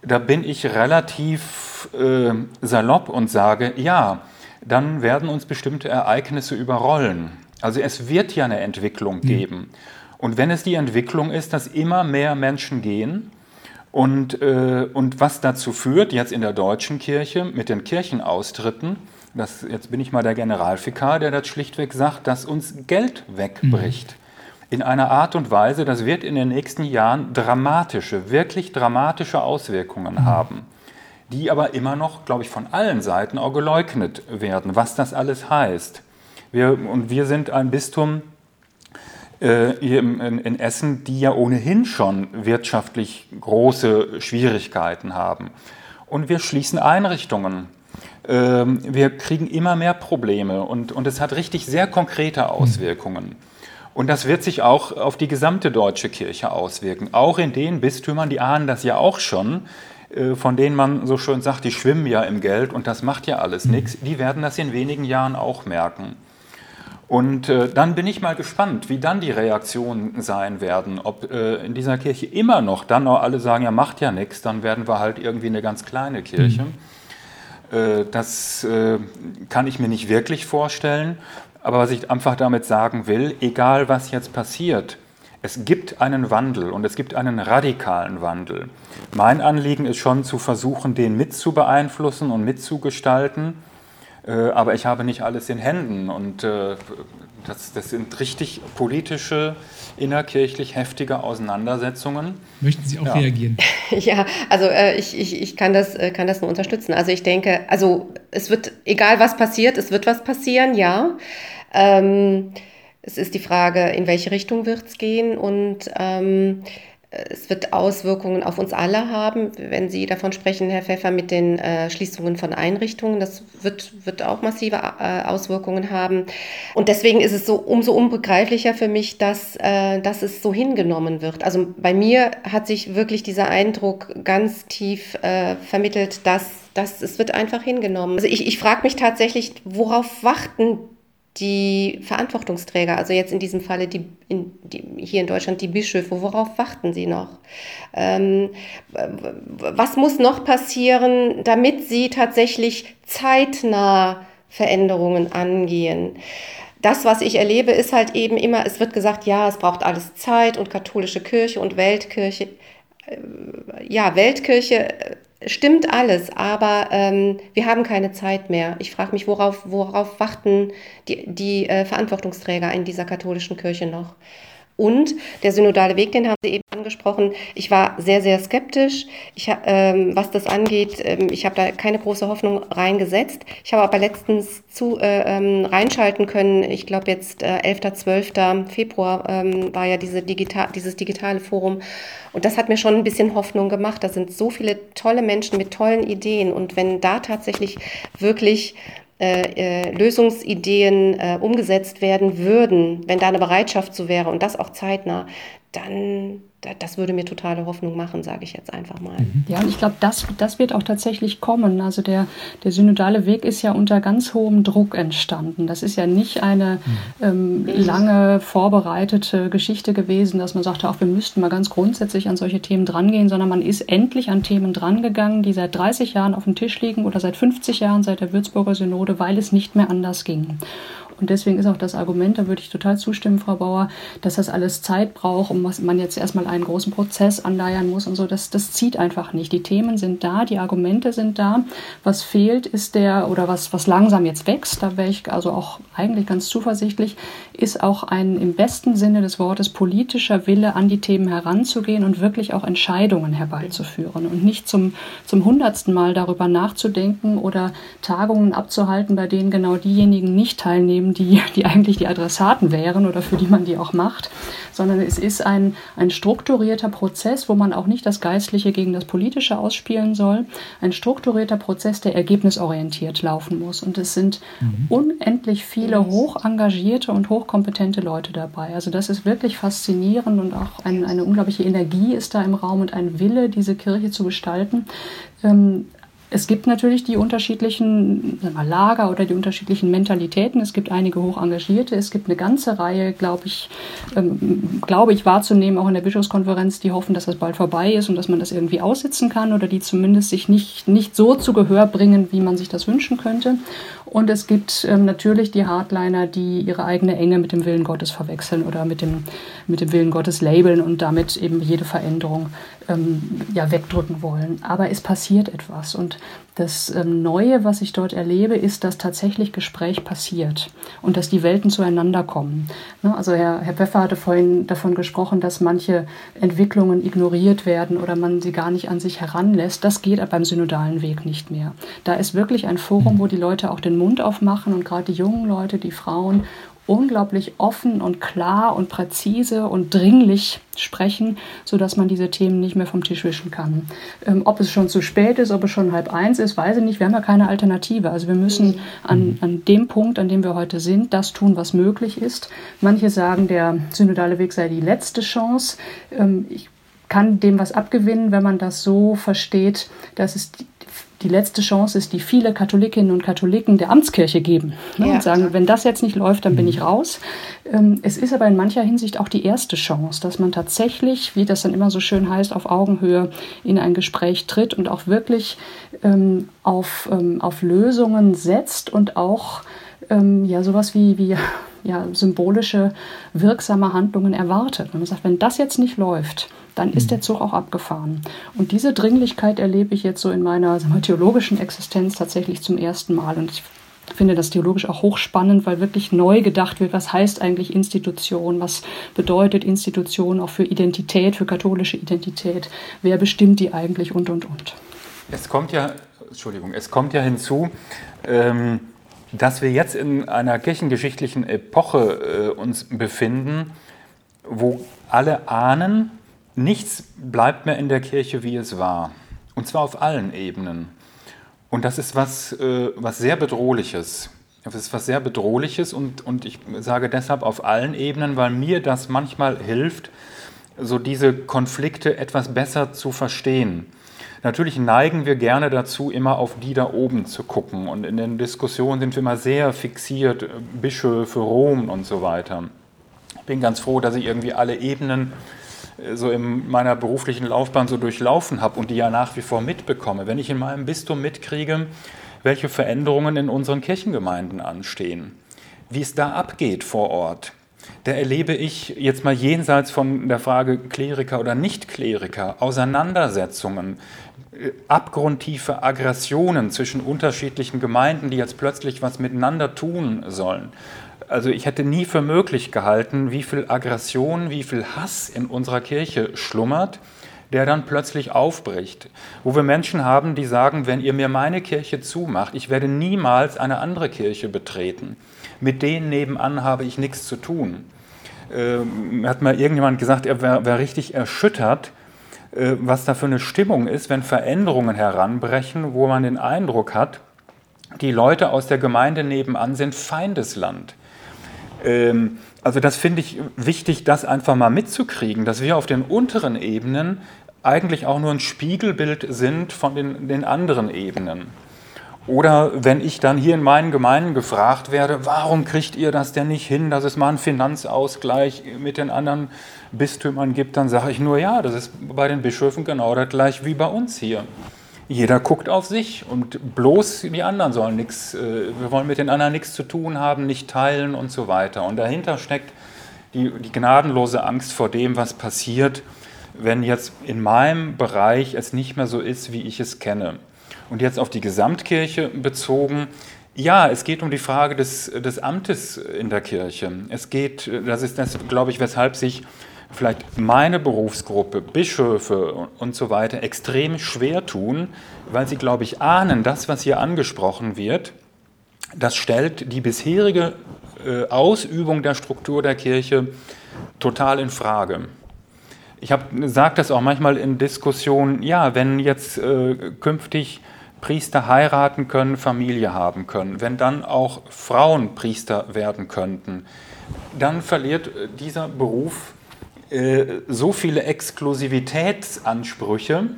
da bin ich relativ äh, salopp und sage, ja, dann werden uns bestimmte Ereignisse überrollen. Also es wird ja eine Entwicklung hm. geben. Mhm. Und wenn es die Entwicklung ist, dass immer mehr Menschen gehen und, äh, und was dazu führt, jetzt in der deutschen Kirche mit den Kirchenaustritten, das, jetzt bin ich mal der Generalvikar, der das schlichtweg sagt, dass uns Geld wegbricht. Mhm. In einer Art und Weise, das wird in den nächsten Jahren dramatische, wirklich dramatische Auswirkungen mhm. haben, die aber immer noch, glaube ich, von allen Seiten auch geleugnet werden, was das alles heißt. Wir, und wir sind ein Bistum, hier in Essen, die ja ohnehin schon wirtschaftlich große Schwierigkeiten haben. Und wir schließen Einrichtungen. Ähm, wir kriegen immer mehr Probleme und, und es hat richtig sehr konkrete Auswirkungen. Und das wird sich auch auf die gesamte deutsche Kirche auswirken. Auch in den Bistümern, die ahnen das ja auch schon, äh, von denen man so schön sagt, die schwimmen ja im Geld und das macht ja alles nichts, die werden das in wenigen Jahren auch merken. Und äh, dann bin ich mal gespannt, wie dann die Reaktionen sein werden. Ob äh, in dieser Kirche immer noch dann noch alle sagen, ja, macht ja nichts, dann werden wir halt irgendwie eine ganz kleine Kirche. Mhm. Äh, das äh, kann ich mir nicht wirklich vorstellen. Aber was ich einfach damit sagen will, egal was jetzt passiert, es gibt einen Wandel und es gibt einen radikalen Wandel. Mein Anliegen ist schon zu versuchen, den mit zu beeinflussen und mitzugestalten aber ich habe nicht alles in Händen und äh, das, das, sind richtig politische, innerkirchlich heftige Auseinandersetzungen. Möchten Sie auch ja. reagieren? Ja, also äh, ich, ich, ich kann, das, äh, kann das nur unterstützen. Also ich denke, also es wird, egal was passiert, es wird was passieren, ja. Ähm, es ist die Frage, in welche Richtung wird es gehen und ähm, es wird Auswirkungen auf uns alle haben, wenn Sie davon sprechen, Herr Pfeffer, mit den äh, Schließungen von Einrichtungen. Das wird, wird auch massive äh, Auswirkungen haben. Und deswegen ist es so umso unbegreiflicher für mich, dass, äh, dass es so hingenommen wird. Also bei mir hat sich wirklich dieser Eindruck ganz tief äh, vermittelt, dass, dass es wird einfach hingenommen. Also ich, ich frage mich tatsächlich, worauf warten die Verantwortungsträger, also jetzt in diesem Falle die, in, die, hier in Deutschland die Bischöfe, worauf warten sie noch? Ähm, was muss noch passieren, damit sie tatsächlich zeitnah Veränderungen angehen? Das, was ich erlebe, ist halt eben immer, es wird gesagt, ja, es braucht alles Zeit und katholische Kirche und Weltkirche. Äh, ja, Weltkirche stimmt alles, aber ähm, wir haben keine Zeit mehr. Ich frage mich, worauf, worauf warten die, die äh, Verantwortungsträger in dieser katholischen Kirche noch? Und der synodale Weg, den haben Sie eben angesprochen. Ich war sehr, sehr skeptisch, ich, ähm, was das angeht. Ähm, ich habe da keine große Hoffnung reingesetzt. Ich habe aber letztens zu äh, ähm, reinschalten können. Ich glaube jetzt äh, 11., 12. Februar ähm, war ja diese digital, dieses digitale Forum. Und das hat mir schon ein bisschen Hoffnung gemacht. Da sind so viele tolle Menschen mit tollen Ideen. Und wenn da tatsächlich wirklich äh, äh, Lösungsideen äh, umgesetzt werden würden, wenn da eine Bereitschaft zu wäre und das auch zeitnah, dann das würde mir totale Hoffnung machen, sage ich jetzt einfach mal. Mhm. Ja, und ich glaube, das, das wird auch tatsächlich kommen. Also der, der synodale Weg ist ja unter ganz hohem Druck entstanden. Das ist ja nicht eine mhm. ähm, lange vorbereitete Geschichte gewesen, dass man sagte, auch wir müssten mal ganz grundsätzlich an solche Themen drangehen, sondern man ist endlich an Themen drangegangen, die seit 30 Jahren auf dem Tisch liegen oder seit 50 Jahren, seit der Würzburger Synode, weil es nicht mehr anders ging. Und deswegen ist auch das Argument, da würde ich total zustimmen, Frau Bauer, dass das alles Zeit braucht und was man jetzt erstmal einen großen Prozess anleiern muss und so, das, das zieht einfach nicht. Die Themen sind da, die Argumente sind da. Was fehlt, ist der, oder was, was langsam jetzt wächst, da wäre ich also auch eigentlich ganz zuversichtlich, ist auch ein im besten Sinne des Wortes politischer Wille, an die Themen heranzugehen und wirklich auch Entscheidungen herbeizuführen und nicht zum, zum hundertsten Mal darüber nachzudenken oder Tagungen abzuhalten, bei denen genau diejenigen nicht teilnehmen, nehmen, die, die eigentlich die Adressaten wären oder für die man die auch macht, sondern es ist ein, ein strukturierter Prozess, wo man auch nicht das Geistliche gegen das Politische ausspielen soll. Ein strukturierter Prozess, der ergebnisorientiert laufen muss. Und es sind mhm. unendlich viele hoch engagierte und hochkompetente Leute dabei. Also das ist wirklich faszinierend und auch ein, eine unglaubliche Energie ist da im Raum und ein Wille, diese Kirche zu gestalten. Ähm, es gibt natürlich die unterschiedlichen mal, Lager oder die unterschiedlichen Mentalitäten. Es gibt einige hoch engagierte. Es gibt eine ganze Reihe, glaube ich, ähm, glaube ich wahrzunehmen, auch in der Bischofskonferenz, die hoffen, dass das bald vorbei ist und dass man das irgendwie aussitzen kann oder die zumindest sich nicht, nicht so zu Gehör bringen, wie man sich das wünschen könnte. Und es gibt ähm, natürlich die Hardliner, die ihre eigene Enge mit dem Willen Gottes verwechseln oder mit dem, mit dem Willen Gottes labeln und damit eben jede Veränderung ähm, ja, wegdrücken wollen. Aber es passiert etwas. Und das ähm, Neue, was ich dort erlebe, ist, dass tatsächlich Gespräch passiert und dass die Welten zueinander kommen. Ne? Also Herr, Herr Pfeffer hatte vorhin davon gesprochen, dass manche Entwicklungen ignoriert werden oder man sie gar nicht an sich heranlässt. Das geht beim synodalen Weg nicht mehr. Da ist wirklich ein Forum, wo die Leute auch den Mund aufmachen und gerade die jungen Leute, die Frauen unglaublich offen und klar und präzise und dringlich sprechen, sodass man diese Themen nicht mehr vom Tisch wischen kann. Ähm, ob es schon zu spät ist, ob es schon halb eins ist, weiß ich nicht. Wir haben ja keine Alternative. Also wir müssen an, an dem Punkt, an dem wir heute sind, das tun, was möglich ist. Manche sagen, der synodale Weg sei die letzte Chance. Ähm, ich kann dem was abgewinnen, wenn man das so versteht, dass es die letzte Chance ist, die viele Katholikinnen und Katholiken der Amtskirche geben ne, ja. und sagen, wenn das jetzt nicht läuft, dann bin ich raus. Ähm, es ist aber in mancher Hinsicht auch die erste Chance, dass man tatsächlich, wie das dann immer so schön heißt, auf Augenhöhe in ein Gespräch tritt und auch wirklich ähm, auf, ähm, auf Lösungen setzt und auch ähm, ja sowas wie, wie ja, symbolische, wirksame Handlungen erwartet. Wenn man sagt, wenn das jetzt nicht läuft, dann ist der Zug auch abgefahren. Und diese Dringlichkeit erlebe ich jetzt so in meiner mal, theologischen Existenz tatsächlich zum ersten Mal. Und ich finde das theologisch auch hochspannend, weil wirklich neu gedacht wird, was heißt eigentlich Institution, was bedeutet Institution auch für Identität, für katholische Identität, wer bestimmt die eigentlich und, und, und. Es kommt ja, Entschuldigung, es kommt ja hinzu, ähm, dass wir jetzt in einer kirchengeschichtlichen Epoche äh, uns befinden, wo alle ahnen, nichts bleibt mehr in der Kirche, wie es war. Und zwar auf allen Ebenen. Und das ist was, äh, was sehr Bedrohliches. Das ist was sehr Bedrohliches und, und ich sage deshalb auf allen Ebenen, weil mir das manchmal hilft, so diese Konflikte etwas besser zu verstehen. Natürlich neigen wir gerne dazu, immer auf die da oben zu gucken. Und in den Diskussionen sind wir immer sehr fixiert, äh, Bischöfe, Rom und so weiter. Ich bin ganz froh, dass ich irgendwie alle Ebenen äh, so in meiner beruflichen Laufbahn so durchlaufen habe und die ja nach wie vor mitbekomme. Wenn ich in meinem Bistum mitkriege, welche Veränderungen in unseren Kirchengemeinden anstehen, wie es da abgeht vor Ort, da erlebe ich jetzt mal jenseits von der Frage Kleriker oder Nicht-Kleriker Auseinandersetzungen, äh, abgrundtiefe Aggressionen zwischen unterschiedlichen Gemeinden, die jetzt plötzlich was miteinander tun sollen. Also ich hätte nie für möglich gehalten, wie viel Aggression, wie viel Hass in unserer Kirche schlummert, der dann plötzlich aufbricht. Wo wir Menschen haben, die sagen, wenn ihr mir meine Kirche zumacht, ich werde niemals eine andere Kirche betreten. Mit denen nebenan habe ich nichts zu tun. Ähm, hat mal irgendjemand gesagt, er wäre wär richtig erschüttert, äh, was da für eine Stimmung ist, wenn Veränderungen heranbrechen, wo man den Eindruck hat, die Leute aus der Gemeinde nebenan sind Feindesland. Ähm, also das finde ich wichtig, das einfach mal mitzukriegen, dass wir auf den unteren Ebenen eigentlich auch nur ein Spiegelbild sind von den, den anderen Ebenen. Oder wenn ich dann hier in meinen Gemeinden gefragt werde, warum kriegt ihr das denn nicht hin, dass es mal einen Finanzausgleich mit den anderen Bistümern gibt, dann sage ich nur, ja, das ist bei den Bischöfen genau das gleiche wie bei uns hier. Jeder guckt auf sich und bloß die anderen sollen nichts, äh, wir wollen mit den anderen nichts zu tun haben, nicht teilen und so weiter. Und dahinter steckt die, die gnadenlose Angst vor dem, was passiert, wenn jetzt in meinem Bereich es nicht mehr so ist, wie ich es kenne. Und jetzt auf die Gesamtkirche bezogen, ja, es geht um die Frage des, des Amtes in der Kirche. Es geht, das ist das, glaube ich, weshalb sich vielleicht meine Berufsgruppe, Bischöfe und so weiter extrem schwer tun, weil sie, glaube ich, ahnen, das, was hier angesprochen wird, das stellt die bisherige äh, Ausübung der Struktur der Kirche total in Frage. Ich sage das auch manchmal in Diskussionen, ja, wenn jetzt äh, künftig Priester heiraten können, Familie haben können, wenn dann auch Frauen Priester werden könnten, dann verliert äh, dieser Beruf äh, so viele Exklusivitätsansprüche,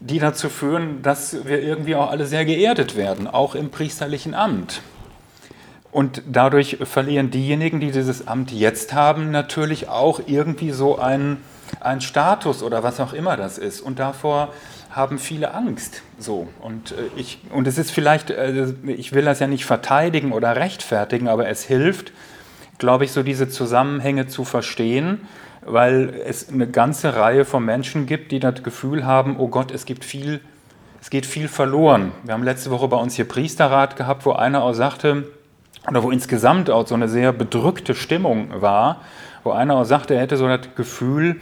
die dazu führen, dass wir irgendwie auch alle sehr geerdet werden, auch im priesterlichen Amt. Und dadurch verlieren diejenigen, die dieses Amt jetzt haben, natürlich auch irgendwie so einen, einen Status oder was auch immer das ist. Und davor haben viele Angst. So. Und, äh, ich, und es ist vielleicht, äh, ich will das ja nicht verteidigen oder rechtfertigen, aber es hilft, glaube ich, so diese Zusammenhänge zu verstehen, weil es eine ganze Reihe von Menschen gibt, die das Gefühl haben, oh Gott, es gibt viel, es geht viel verloren. Wir haben letzte Woche bei uns hier Priesterrat gehabt, wo einer auch sagte, oder wo insgesamt auch so eine sehr bedrückte Stimmung war, wo einer auch sagte, er hätte so das Gefühl,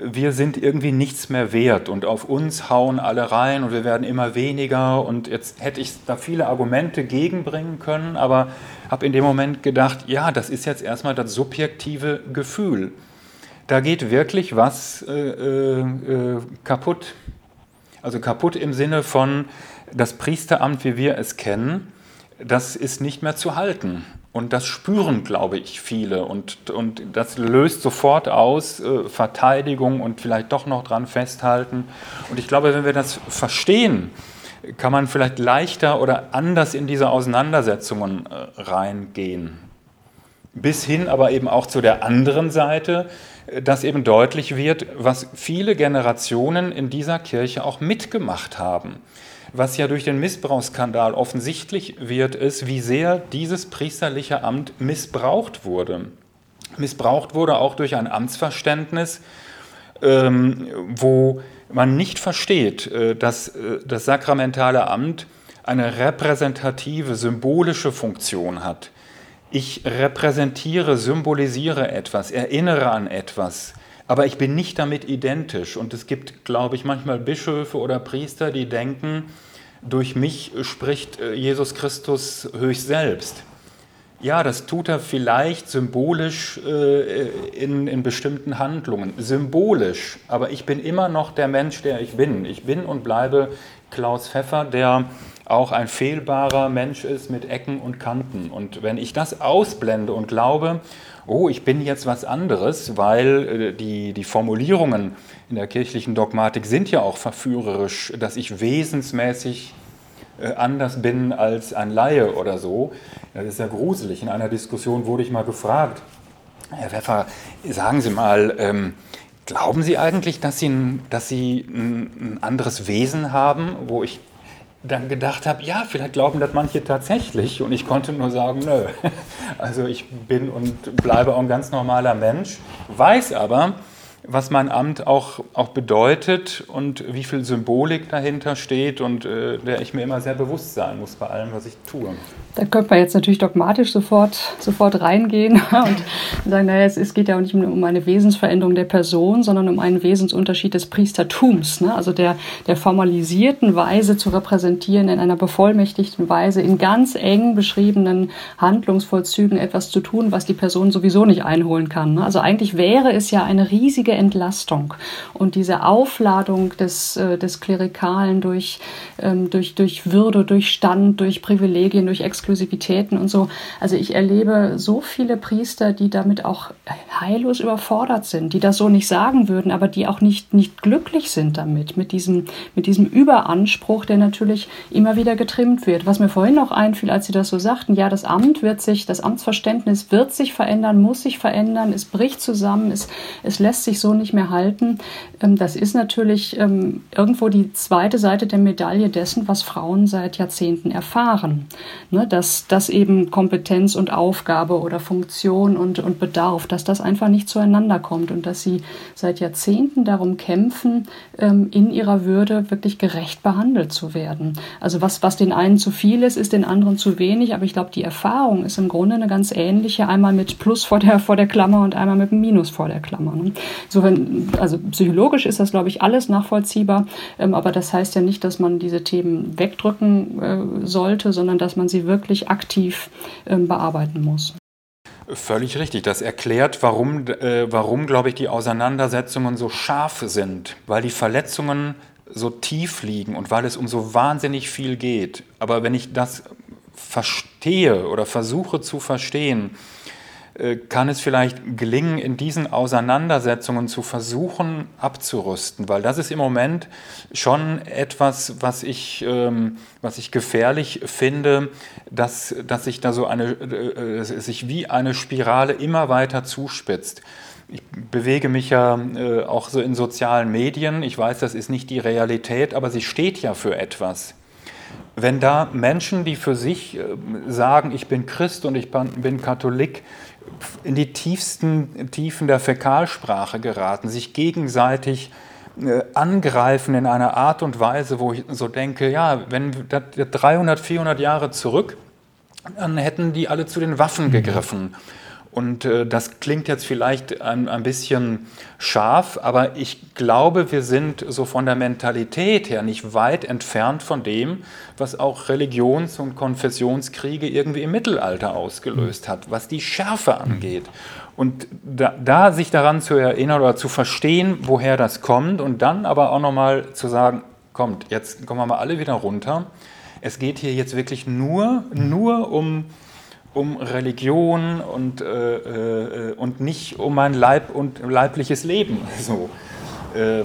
wir sind irgendwie nichts mehr wert und auf uns hauen alle rein und wir werden immer weniger und jetzt hätte ich da viele Argumente gegenbringen können, aber habe in dem Moment gedacht, ja, das ist jetzt erstmal das subjektive Gefühl. Da geht wirklich was äh, äh, kaputt. Also kaputt im Sinne von das Priesteramt, wie wir es kennen, das ist nicht mehr zu halten. Und das spüren, glaube ich, viele. Und, und das löst sofort aus äh, Verteidigung und vielleicht doch noch dran festhalten. Und ich glaube, wenn wir das verstehen, kann man vielleicht leichter oder anders in diese Auseinandersetzungen äh, reingehen. Bis hin aber eben auch zu der anderen Seite, äh, dass eben deutlich wird, was viele Generationen in dieser Kirche auch mitgemacht haben. Was ja durch den Missbrauchsskandal offensichtlich wird, ist, wie sehr dieses priesterliche Amt missbraucht wurde. Missbraucht wurde auch durch ein Amtsverständnis, ähm, wo man nicht versteht, äh, dass äh, das sakramentale Amt eine repräsentative, symbolische Funktion hat. Ich repräsentiere, symbolisiere etwas, erinnere an etwas, aber ich bin nicht damit identisch. Und es gibt, glaube ich, manchmal Bischöfe oder Priester, die denken, durch mich spricht äh, Jesus Christus höchst selbst. Ja, das tut er vielleicht symbolisch äh, in, in bestimmten Handlungen. Symbolisch, aber ich bin immer noch der Mensch, der ich bin. Ich bin und bleibe Klaus Pfeffer, der auch ein fehlbarer Mensch ist mit Ecken und Kanten. Und wenn ich das ausblende und glaube, oh, ich bin jetzt was anderes, weil äh, die, die Formulierungen in der kirchlichen Dogmatik sind ja auch verführerisch, dass ich wesensmäßig äh, anders bin als ein Laie oder so. Das ist ja gruselig. In einer Diskussion wurde ich mal gefragt, Herr Pfeffer, sagen Sie mal, ähm, glauben Sie eigentlich, dass Sie, dass Sie ein anderes Wesen haben, wo ich dann gedacht habe, ja, vielleicht glauben das manche tatsächlich und ich konnte nur sagen, nö. Also ich bin und bleibe auch ein ganz normaler Mensch, weiß aber, was mein Amt auch, auch bedeutet und wie viel Symbolik dahinter steht und äh, der ich mir immer sehr bewusst sein muss bei allem, was ich tue. Da könnte man jetzt natürlich dogmatisch sofort, sofort reingehen und sagen, naja, es, es geht ja auch nicht um eine Wesensveränderung der Person, sondern um einen Wesensunterschied des Priestertums, ne? also der, der formalisierten Weise zu repräsentieren, in einer bevollmächtigten Weise, in ganz eng beschriebenen Handlungsvollzügen etwas zu tun, was die Person sowieso nicht einholen kann. Ne? Also eigentlich wäre es ja eine riesige Entlastung und diese Aufladung des, äh, des Klerikalen durch, ähm, durch, durch Würde, durch Stand, durch Privilegien, durch Exklusivitäten und so. Also ich erlebe so viele Priester, die damit auch heillos überfordert sind, die das so nicht sagen würden, aber die auch nicht, nicht glücklich sind damit, mit diesem, mit diesem Überanspruch, der natürlich immer wieder getrimmt wird. Was mir vorhin noch einfiel, als Sie das so sagten, ja, das Amt wird sich, das Amtsverständnis wird sich verändern, muss sich verändern, es bricht zusammen, es, es lässt sich so nicht mehr halten. Ähm, das ist natürlich ähm, irgendwo die zweite Seite der Medaille dessen, was Frauen seit Jahrzehnten erfahren. Ne, dass, dass eben Kompetenz und Aufgabe oder Funktion und, und Bedarf, dass das einfach nicht zueinander kommt und dass sie seit Jahrzehnten darum kämpfen, ähm, in ihrer Würde wirklich gerecht behandelt zu werden. Also was, was den einen zu viel ist, ist den anderen zu wenig, aber ich glaube, die Erfahrung ist im Grunde eine ganz ähnliche, einmal mit Plus vor der, vor der Klammer und einmal mit Minus vor der Klammer. Insofern, also psychologisch ist das, glaube ich, alles nachvollziehbar, ähm, aber das heißt ja nicht, dass man diese Themen wegdrücken äh, sollte, sondern dass man sie wirklich aktiv ähm, bearbeiten muss. Völlig richtig. Das erklärt, warum, äh, warum, glaube ich, die Auseinandersetzungen so scharf sind, weil die Verletzungen so tief liegen und weil es um so wahnsinnig viel geht. Aber wenn ich das verstehe oder versuche zu verstehen, kann es vielleicht gelingen, in diesen Auseinandersetzungen zu versuchen abzurüsten, weil das ist im Moment schon etwas, was ich, ähm, was ich gefährlich finde, dass, dass sich da so eine, äh, sich wie eine Spirale immer weiter zuspitzt. Ich bewege mich ja äh, auch so in sozialen Medien. Ich weiß, das ist nicht die Realität, aber sie steht ja für etwas wenn da Menschen, die für sich sagen, ich bin Christ und ich bin Katholik, in die tiefsten Tiefen der Fäkalsprache geraten, sich gegenseitig äh, angreifen in einer Art und Weise, wo ich so denke, ja, wenn 300, 400 Jahre zurück, dann hätten die alle zu den Waffen gegriffen. Und äh, das klingt jetzt vielleicht ein, ein, bisschen scharf, aber ich glaube, wir sind so von der Mentalität her nicht weit entfernt von dem, was auch Religions- und Konfessionskriege irgendwie im Mittelalter ausgelöst hat, was die Schärfe angeht. Und da, da sich daran zu erinnern oder zu verstehen, woher das kommt und dann aber auch nochmal zu sagen, kommt, jetzt kommen wir mal alle wieder runter. Es geht hier jetzt wirklich nur, nur um um Religion und, äh, äh, und nicht um mein Leib und leibliches Leben. So. Äh,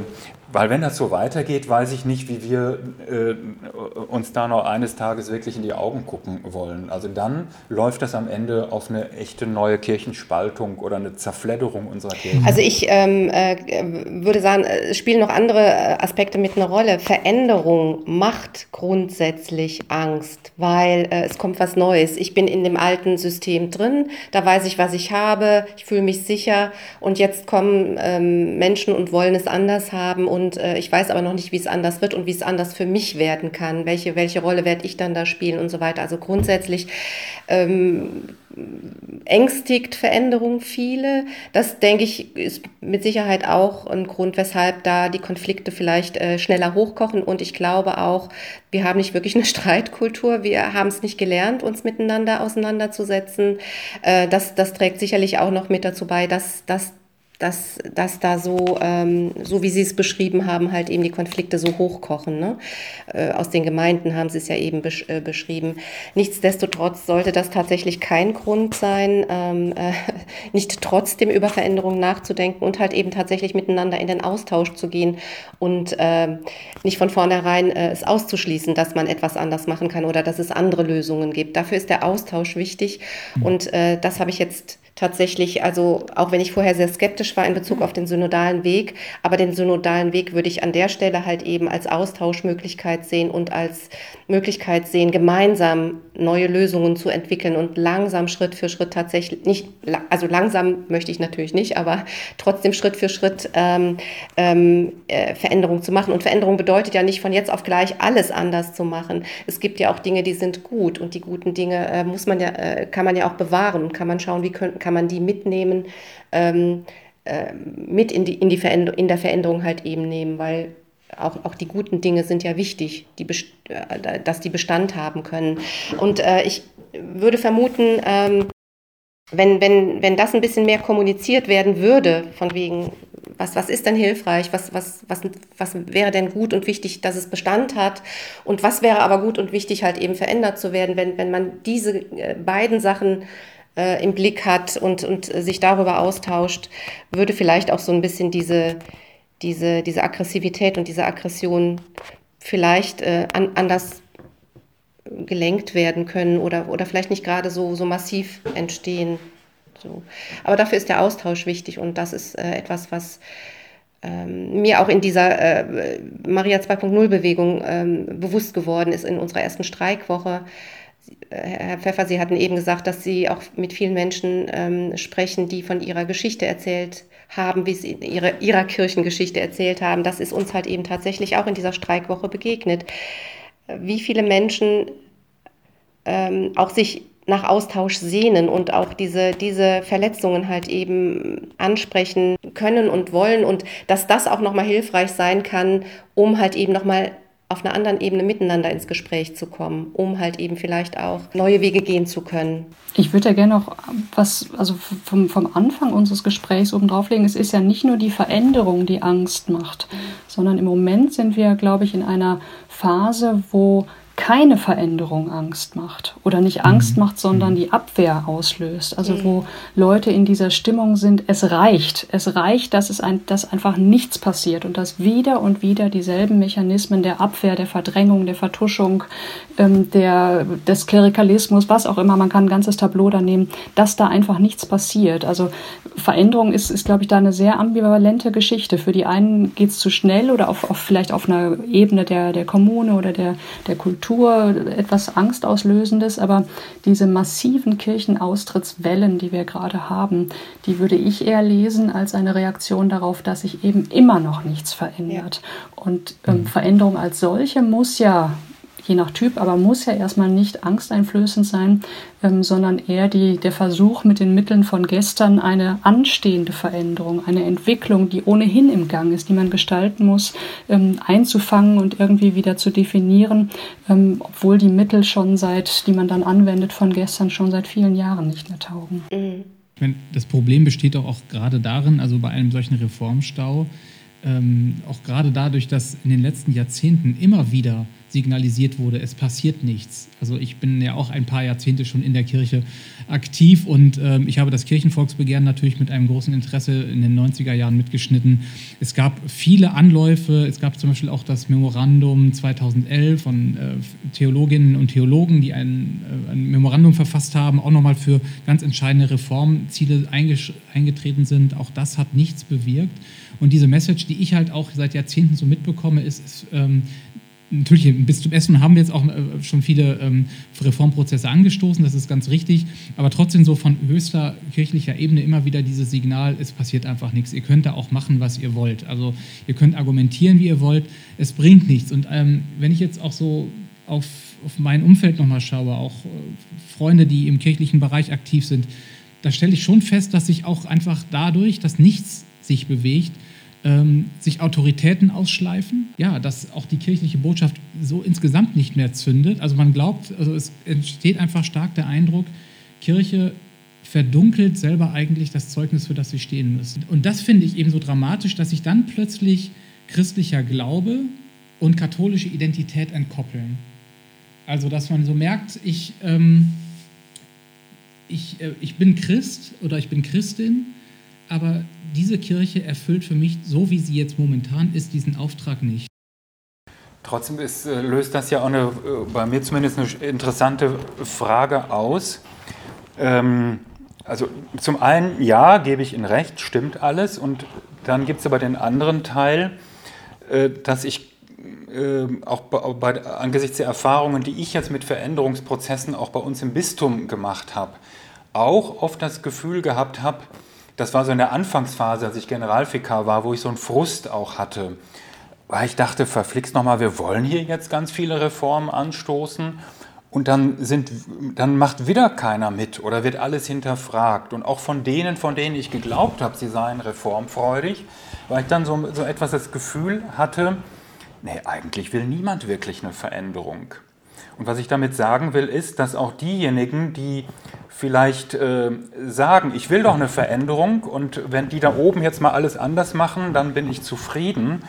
weil wenn das so weitergeht, weiß ich nicht, wie wir äh, uns da noch eines Tages wirklich in die Augen gucken wollen. Also dann läuft das am Ende auf eine echte neue Kirchenspaltung oder eine Zerfledderung unserer Kirche. Also ich ähm, äh, würde sagen, es spielen noch andere äh, Aspekte mit einer Rolle. Veränderung macht grundsätzlich Angst, weil äh, es kommt was Neues. Ich bin in dem alten System drin, da weiß ich, was ich habe, ich fühle mich sicher und jetzt kommen ähm, Menschen und wollen es anders haben und äh, ich weiß aber noch nicht, wie es anders wird und wie es anders für mich werden kann. Welche, welche Rolle werde ich dann da spielen und so weiter. Also grundsätzlich ähm, ängstigt Veränderung viele. Das, denke ich, ist mit Sicherheit auch ein Grund, weshalb da die Konflikte vielleicht äh, schneller hochkochen. Und ich glaube auch, wir haben nicht wirklich eine Streitkultur. Wir haben es nicht gelernt, uns miteinander auseinanderzusetzen. Äh, das, das trägt sicherlich auch noch mit dazu bei, dass, dass dass, dass da so, ähm, so wie Sie es beschrieben haben, halt eben die Konflikte so hochkochen. Ne? Äh, aus den Gemeinden haben Sie es ja eben besch äh, beschrieben. Nichtsdestotrotz sollte das tatsächlich kein Grund sein, ähm, äh, nicht trotzdem über Veränderungen nachzudenken und halt eben tatsächlich miteinander in den Austausch zu gehen und äh, nicht von vornherein äh, es auszuschließen, dass man etwas anders machen kann oder dass es andere Lösungen gibt. Dafür ist der Austausch wichtig mhm. und äh, das habe ich jetzt tatsächlich, also auch wenn ich vorher sehr skeptisch war in Bezug auf den synodalen Weg, aber den synodalen Weg würde ich an der Stelle halt eben als Austauschmöglichkeit sehen und als Möglichkeit sehen, gemeinsam neue Lösungen zu entwickeln und langsam Schritt für Schritt tatsächlich nicht, also langsam möchte ich natürlich nicht, aber trotzdem Schritt für Schritt ähm, ähm, äh, Veränderung zu machen. Und Veränderung bedeutet ja nicht von jetzt auf gleich alles anders zu machen. Es gibt ja auch Dinge, die sind gut und die guten Dinge äh, muss man ja, äh, kann man ja auch bewahren und kann man schauen, wie können, kann man die mitnehmen, ähm, äh, mit in, die, in, die in der Veränderung halt eben nehmen, weil auch, auch die guten Dinge sind ja wichtig, die, äh, dass die Bestand haben können. Und äh, ich würde vermuten, ähm, wenn, wenn, wenn das ein bisschen mehr kommuniziert werden würde, von wegen, was, was ist denn hilfreich, was, was, was, was wäre denn gut und wichtig, dass es Bestand hat und was wäre aber gut und wichtig, halt eben verändert zu werden, wenn, wenn man diese äh, beiden Sachen äh, im Blick hat und, und sich darüber austauscht, würde vielleicht auch so ein bisschen diese, diese, diese Aggressivität und diese Aggression vielleicht äh, an, anders gelenkt werden können oder, oder vielleicht nicht gerade so, so massiv entstehen. So. Aber dafür ist der Austausch wichtig und das ist äh, etwas, was ähm, mir auch in dieser äh, Maria 2.0 Bewegung ähm, bewusst geworden ist in unserer ersten Streikwoche. Herr Pfeffer, Sie hatten eben gesagt, dass Sie auch mit vielen Menschen ähm, sprechen, die von ihrer Geschichte erzählt haben, wie sie ihre, ihrer Kirchengeschichte erzählt haben. Das ist uns halt eben tatsächlich auch in dieser Streikwoche begegnet. Wie viele Menschen ähm, auch sich nach Austausch sehnen und auch diese, diese Verletzungen halt eben ansprechen können und wollen und dass das auch nochmal hilfreich sein kann, um halt eben nochmal auf einer anderen Ebene miteinander ins Gespräch zu kommen, um halt eben vielleicht auch neue Wege gehen zu können. Ich würde ja gerne noch was, also vom, vom Anfang unseres Gesprächs oben drauflegen. Es ist ja nicht nur die Veränderung, die Angst macht, sondern im Moment sind wir, glaube ich, in einer Phase, wo keine Veränderung Angst macht oder nicht Angst mhm. macht, sondern mhm. die Abwehr auslöst. Also wo mhm. Leute in dieser Stimmung sind, es reicht, es reicht, dass es ein, dass einfach nichts passiert und dass wieder und wieder dieselben Mechanismen der Abwehr, der Verdrängung, der Vertuschung, ähm, der, des Klerikalismus, was auch immer, man kann ein ganzes Tableau da nehmen, dass da einfach nichts passiert. Also Veränderung ist, ist glaube ich, da eine sehr ambivalente Geschichte. Für die einen geht es zu schnell oder auf, auf, vielleicht auf einer Ebene der, der Kommune oder der, der Kultur etwas Angstauslösendes, aber diese massiven Kirchenaustrittswellen, die wir gerade haben, die würde ich eher lesen als eine Reaktion darauf, dass sich eben immer noch nichts verändert. Ja. Und ähm, Veränderung als solche muss ja je nach Typ, aber muss ja erstmal nicht angsteinflößend sein, ähm, sondern eher die, der Versuch mit den Mitteln von gestern eine anstehende Veränderung, eine Entwicklung, die ohnehin im Gang ist, die man gestalten muss, ähm, einzufangen und irgendwie wieder zu definieren, ähm, obwohl die Mittel schon seit, die man dann anwendet von gestern, schon seit vielen Jahren nicht mehr taugen. Mhm. Meine, das Problem besteht doch auch gerade darin, also bei einem solchen Reformstau, ähm, auch gerade dadurch, dass in den letzten Jahrzehnten immer wieder signalisiert wurde, es passiert nichts. Also ich bin ja auch ein paar Jahrzehnte schon in der Kirche aktiv und ähm, ich habe das Kirchenvolksbegehren natürlich mit einem großen Interesse in den 90er Jahren mitgeschnitten. Es gab viele Anläufe, es gab zum Beispiel auch das Memorandum 2011 von äh, Theologinnen und Theologen, die ein, äh, ein Memorandum verfasst haben, auch nochmal für ganz entscheidende Reformziele eingetreten sind. Auch das hat nichts bewirkt. Und diese Message, die ich halt auch seit Jahrzehnten so mitbekomme, ist, ist ähm, natürlich, bis zum Essen haben wir jetzt auch äh, schon viele ähm, Reformprozesse angestoßen, das ist ganz richtig, aber trotzdem so von höchster kirchlicher Ebene immer wieder dieses Signal, es passiert einfach nichts. Ihr könnt da auch machen, was ihr wollt. Also ihr könnt argumentieren, wie ihr wollt, es bringt nichts. Und ähm, wenn ich jetzt auch so auf, auf mein Umfeld nochmal schaue, auch äh, Freunde, die im kirchlichen Bereich aktiv sind, da stelle ich schon fest, dass sich auch einfach dadurch, dass nichts sich bewegt, ähm, sich Autoritäten ausschleifen. Ja, dass auch die kirchliche Botschaft so insgesamt nicht mehr zündet. Also man glaubt, also es entsteht einfach stark der Eindruck, Kirche verdunkelt selber eigentlich das Zeugnis, für das sie stehen müssen. Und das finde ich eben so dramatisch, dass sich dann plötzlich christlicher Glaube und katholische Identität entkoppeln. Also dass man so merkt, ich, ähm, ich, äh, ich bin Christ oder ich bin Christin, aber diese Kirche erfüllt für mich, so wie sie jetzt momentan ist, diesen Auftrag nicht. Trotzdem ist, äh, löst das ja auch eine, äh, bei mir zumindest eine interessante Frage aus. Ähm, also zum einen, ja, gebe ich Ihnen recht, stimmt alles. Und dann gibt es aber den anderen Teil, äh, dass ich äh, auch bei, angesichts der Erfahrungen, die ich jetzt mit Veränderungsprozessen auch bei uns im Bistum gemacht habe, auch oft das Gefühl gehabt habe, das war so in der Anfangsphase, als ich Generalvikar war, wo ich so einen Frust auch hatte. Weil ich dachte, verflixt nochmal, wir wollen hier jetzt ganz viele Reformen anstoßen. Und dann, sind, dann macht wieder keiner mit oder wird alles hinterfragt. Und auch von denen, von denen ich geglaubt habe, sie seien reformfreudig, weil ich dann so, so etwas das Gefühl hatte, nee, eigentlich will niemand wirklich eine Veränderung. Und was ich damit sagen will, ist, dass auch diejenigen, die vielleicht äh, sagen, ich will doch eine Veränderung und wenn die da oben jetzt mal alles anders machen, dann bin ich zufrieden,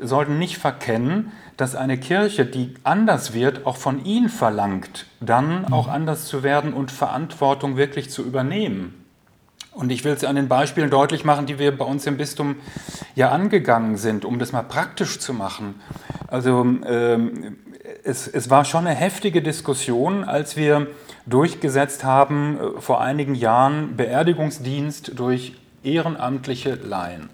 sollten nicht verkennen, dass eine Kirche, die anders wird, auch von ihnen verlangt, dann auch anders zu werden und Verantwortung wirklich zu übernehmen. Und ich will es an den Beispielen deutlich machen, die wir bei uns im Bistum ja angegangen sind, um das mal praktisch zu machen. Also ähm, es, es war schon eine heftige Diskussion, als wir durchgesetzt haben, äh, vor einigen Jahren Beerdigungsdienst durch ehrenamtliche Laien.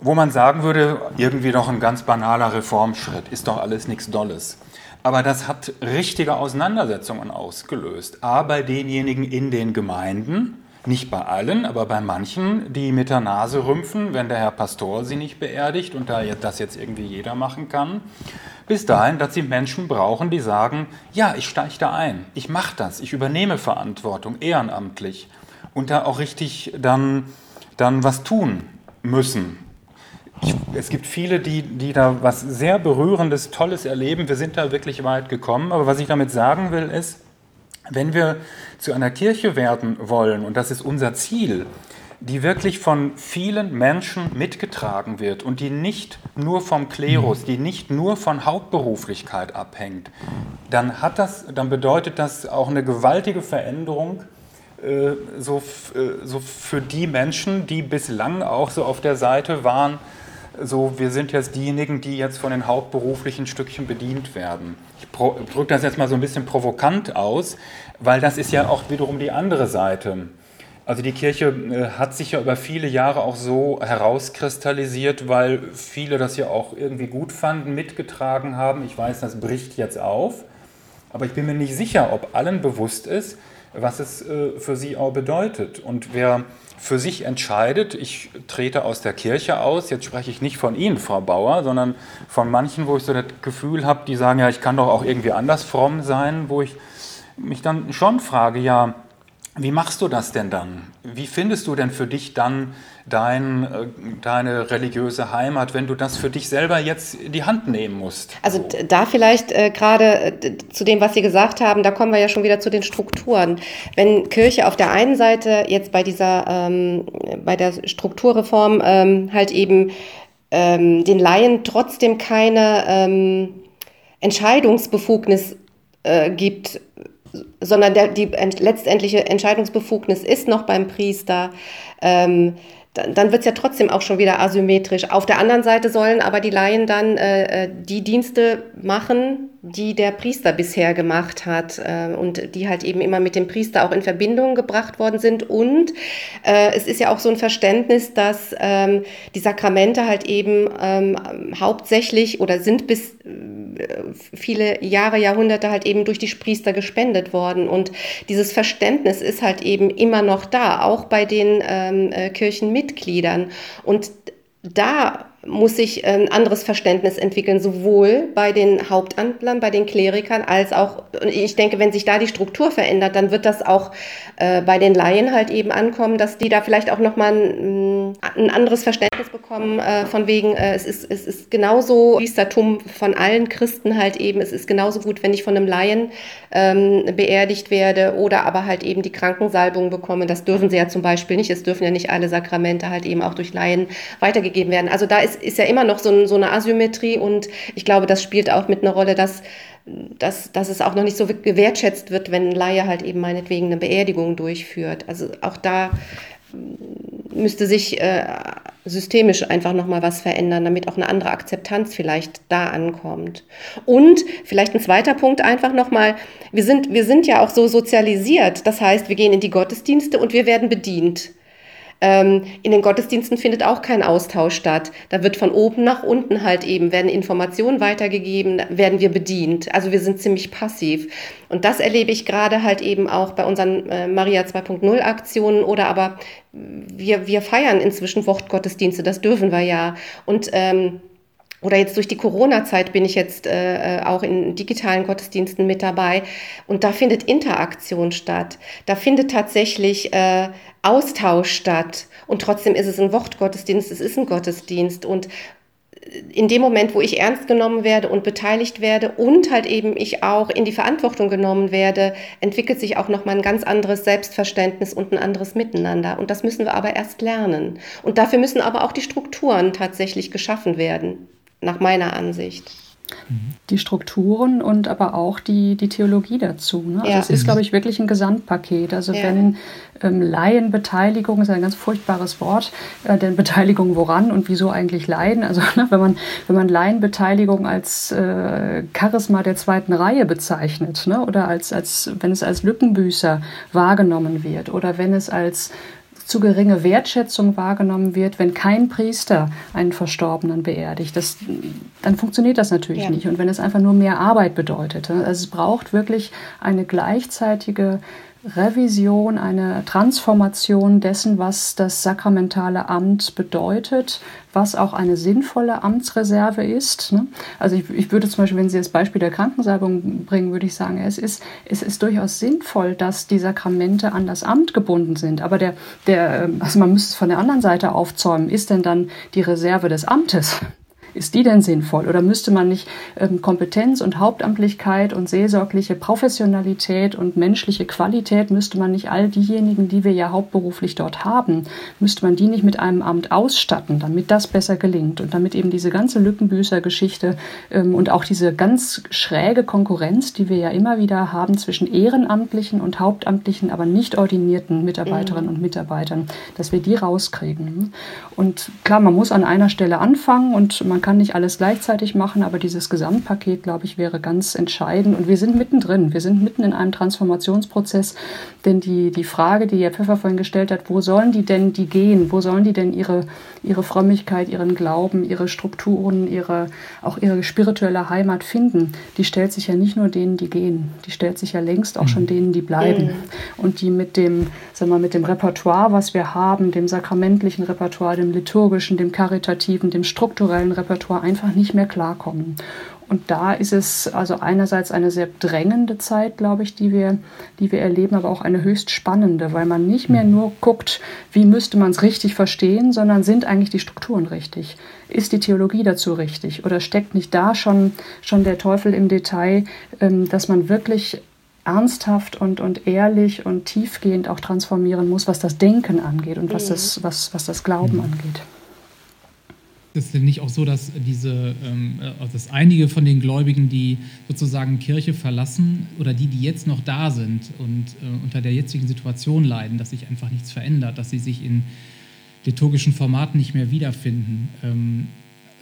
Wo man sagen würde, irgendwie doch ein ganz banaler Reformschritt, ist doch alles nichts Dolles. Aber das hat richtige Auseinandersetzungen ausgelöst. A, bei denjenigen in den Gemeinden, nicht bei allen, aber bei manchen, die mit der Nase rümpfen, wenn der Herr Pastor sie nicht beerdigt und da das jetzt irgendwie jeder machen kann bis dahin, dass sie Menschen brauchen, die sagen, ja, ich steige da ein, ich mache das, ich übernehme Verantwortung ehrenamtlich und da auch richtig dann, dann was tun müssen. Ich, es gibt viele, die, die da was sehr Berührendes, Tolles erleben. Wir sind da wirklich weit gekommen. Aber was ich damit sagen will, ist, wenn wir zu einer Kirche werden wollen, und das ist unser Ziel, die wirklich von vielen Menschen mitgetragen wird und die nicht nur vom Klerus, die nicht nur von Hauptberuflichkeit abhängt, dann, hat das, dann bedeutet das auch eine gewaltige Veränderung äh, so, äh, so für die Menschen, die bislang auch so auf der Seite waren, so wir sind jetzt diejenigen, die jetzt von den hauptberuflichen Stückchen bedient werden. Ich drücke das jetzt mal so ein bisschen provokant aus, weil das ist ja auch wiederum die andere Seite. Also die Kirche äh, hat sich ja über viele Jahre auch so herauskristallisiert, weil viele das ja auch irgendwie gut fanden, mitgetragen haben. Ich weiß, das bricht jetzt auf, aber ich bin mir nicht sicher, ob allen bewusst ist, was es äh, für sie auch bedeutet. Und wer für sich entscheidet, ich trete aus der Kirche aus, jetzt spreche ich nicht von Ihnen, Frau Bauer, sondern von manchen, wo ich so das Gefühl habe, die sagen, ja, ich kann doch auch irgendwie anders fromm sein, wo ich mich dann schon frage, ja, wie machst du das denn dann? Wie findest du denn für dich dann dein, äh, deine religiöse Heimat, wenn du das für dich selber jetzt in die Hand nehmen musst? Also da vielleicht äh, gerade äh, zu dem, was Sie gesagt haben, da kommen wir ja schon wieder zu den Strukturen. Wenn Kirche auf der einen Seite jetzt bei dieser, ähm, bei der Strukturreform ähm, halt eben ähm, den Laien trotzdem keine ähm, Entscheidungsbefugnis äh, gibt, sondern der, die letztendliche Entscheidungsbefugnis ist noch beim Priester. Ähm, dann wird es ja trotzdem auch schon wieder asymmetrisch. Auf der anderen Seite sollen aber die Laien dann äh, äh, die Dienste machen, die der Priester bisher gemacht hat äh, und die halt eben immer mit dem Priester auch in Verbindung gebracht worden sind. Und äh, es ist ja auch so ein Verständnis, dass ähm, die Sakramente halt eben ähm, hauptsächlich oder sind bis äh, viele Jahre, Jahrhunderte halt eben durch die Priester gespendet worden. Und dieses Verständnis ist halt eben immer noch da, auch bei den ähm, äh, Kirchenmitgliedern. Und da muss sich ein anderes Verständnis entwickeln, sowohl bei den Hauptamtlern, bei den Klerikern, als auch, ich denke, wenn sich da die Struktur verändert, dann wird das auch äh, bei den Laien halt eben ankommen, dass die da vielleicht auch nochmal ein, ein anderes Verständnis bekommen, äh, von wegen, äh, es, ist, es ist genauso Priestertum von allen Christen halt eben, es ist genauso gut, wenn ich von einem Laien ähm, beerdigt werde oder aber halt eben die Krankensalbung bekomme. Das dürfen sie ja zum Beispiel nicht, es dürfen ja nicht alle Sakramente halt eben auch durch Laien weitergegeben werden. Also da ist ist, ja immer noch so, so eine Asymmetrie und ich glaube, das spielt auch mit einer Rolle, dass, dass, dass es auch noch nicht so gewertschätzt wird, wenn ein Laie halt eben meinetwegen eine Beerdigung durchführt. Also auch da müsste sich äh, systemisch einfach nochmal was verändern, damit auch eine andere Akzeptanz vielleicht da ankommt. Und vielleicht ein zweiter Punkt einfach nochmal, wir sind, wir sind ja auch so sozialisiert, das heißt, wir gehen in die Gottesdienste und wir werden bedient. Ähm, in den Gottesdiensten findet auch kein Austausch statt. Da wird von oben nach unten halt eben, werden Informationen weitergegeben, werden wir bedient. Also wir sind ziemlich passiv. Und das erlebe ich gerade halt eben auch bei unseren äh, Maria 2.0 Aktionen oder aber wir, wir feiern inzwischen Wortgottesdienste, das dürfen wir ja. Und ähm, oder jetzt durch die Corona-Zeit bin ich jetzt äh, äh, auch in digitalen Gottesdiensten mit dabei und da findet Interaktion statt. Da findet tatsächlich äh, Austausch statt und trotzdem ist es ein Wortgottesdienst, es ist ein Gottesdienst und in dem Moment, wo ich ernst genommen werde und beteiligt werde und halt eben ich auch in die Verantwortung genommen werde, entwickelt sich auch nochmal ein ganz anderes Selbstverständnis und ein anderes Miteinander. Und das müssen wir aber erst lernen. Und dafür müssen aber auch die Strukturen tatsächlich geschaffen werden nach meiner Ansicht. Die Strukturen und aber auch die, die Theologie dazu. Ne? Also ja. es ist, glaube ich, wirklich ein Gesamtpaket. Also ja. wenn ähm, Laienbeteiligung ist ein ganz furchtbares Wort, äh, denn Beteiligung woran und wieso eigentlich Laien? Also ne, wenn man wenn man Laienbeteiligung als äh, Charisma der zweiten Reihe bezeichnet, ne? oder als als wenn es als Lückenbüßer wahrgenommen wird oder wenn es als zu geringe Wertschätzung wahrgenommen wird, wenn kein Priester einen Verstorbenen beerdigt. Das, dann funktioniert das natürlich ja. nicht. Und wenn es einfach nur mehr Arbeit bedeutet. Also es braucht wirklich eine gleichzeitige Revision, eine Transformation dessen, was das sakramentale Amt bedeutet, was auch eine sinnvolle Amtsreserve ist. Ne? Also ich, ich, würde zum Beispiel, wenn Sie das Beispiel der Krankensalbung bringen, würde ich sagen, es ist, es ist durchaus sinnvoll, dass die Sakramente an das Amt gebunden sind. Aber der, der, ähm, also man müsste es von der anderen Seite aufzäumen, ist denn dann die Reserve des Amtes ist die denn sinnvoll? Oder müsste man nicht ähm, Kompetenz und Hauptamtlichkeit und seelsorgliche Professionalität und menschliche Qualität, müsste man nicht all diejenigen, die wir ja hauptberuflich dort haben, müsste man die nicht mit einem Amt ausstatten, damit das besser gelingt und damit eben diese ganze Lückenbüßer-Geschichte ähm, und auch diese ganz schräge Konkurrenz, die wir ja immer wieder haben zwischen ehrenamtlichen und hauptamtlichen, aber nicht ordinierten Mitarbeiterinnen mhm. und Mitarbeitern, dass wir die rauskriegen. Und klar, man muss an einer Stelle anfangen und man kann nicht alles gleichzeitig machen, aber dieses Gesamtpaket, glaube ich, wäre ganz entscheidend. Und wir sind mittendrin. Wir sind mitten in einem Transformationsprozess. Denn die, die Frage, die Herr Pfeffer vorhin gestellt hat, wo sollen die denn die gehen? Wo sollen die denn ihre, ihre Frömmigkeit, ihren Glauben, ihre Strukturen, ihre, auch ihre spirituelle Heimat finden? Die stellt sich ja nicht nur denen, die gehen. Die stellt sich ja längst auch schon mhm. denen, die bleiben. Mhm. Und die mit dem, sagen wir, mit dem Repertoire, was wir haben, dem sakramentlichen Repertoire, dem liturgischen, dem karitativen, dem strukturellen Repertoire, Repertoire einfach nicht mehr klarkommen. Und da ist es also einerseits eine sehr drängende Zeit, glaube ich, die wir, die wir erleben, aber auch eine höchst spannende, weil man nicht mehr nur guckt, wie müsste man es richtig verstehen, sondern sind eigentlich die Strukturen richtig? Ist die Theologie dazu richtig? Oder steckt nicht da schon, schon der Teufel im Detail, ähm, dass man wirklich ernsthaft und, und ehrlich und tiefgehend auch transformieren muss, was das Denken angeht und was, mhm. das, was, was das Glauben angeht? Ist es denn nicht auch so, dass diese, ähm, äh, dass einige von den Gläubigen, die sozusagen Kirche verlassen oder die, die jetzt noch da sind und äh, unter der jetzigen Situation leiden, dass sich einfach nichts verändert, dass sie sich in liturgischen Formaten nicht mehr wiederfinden, ähm,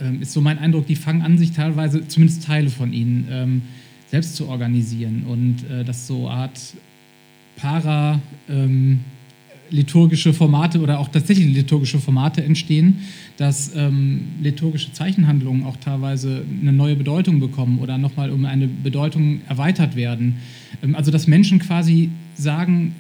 ähm, ist so mein Eindruck, die fangen an, sich teilweise, zumindest Teile von ihnen, ähm, selbst zu organisieren und äh, dass so Art Para ähm, liturgische Formate oder auch tatsächlich liturgische Formate entstehen, dass ähm, liturgische Zeichenhandlungen auch teilweise eine neue Bedeutung bekommen oder nochmal um eine Bedeutung erweitert werden. Ähm, also dass Menschen quasi sagen,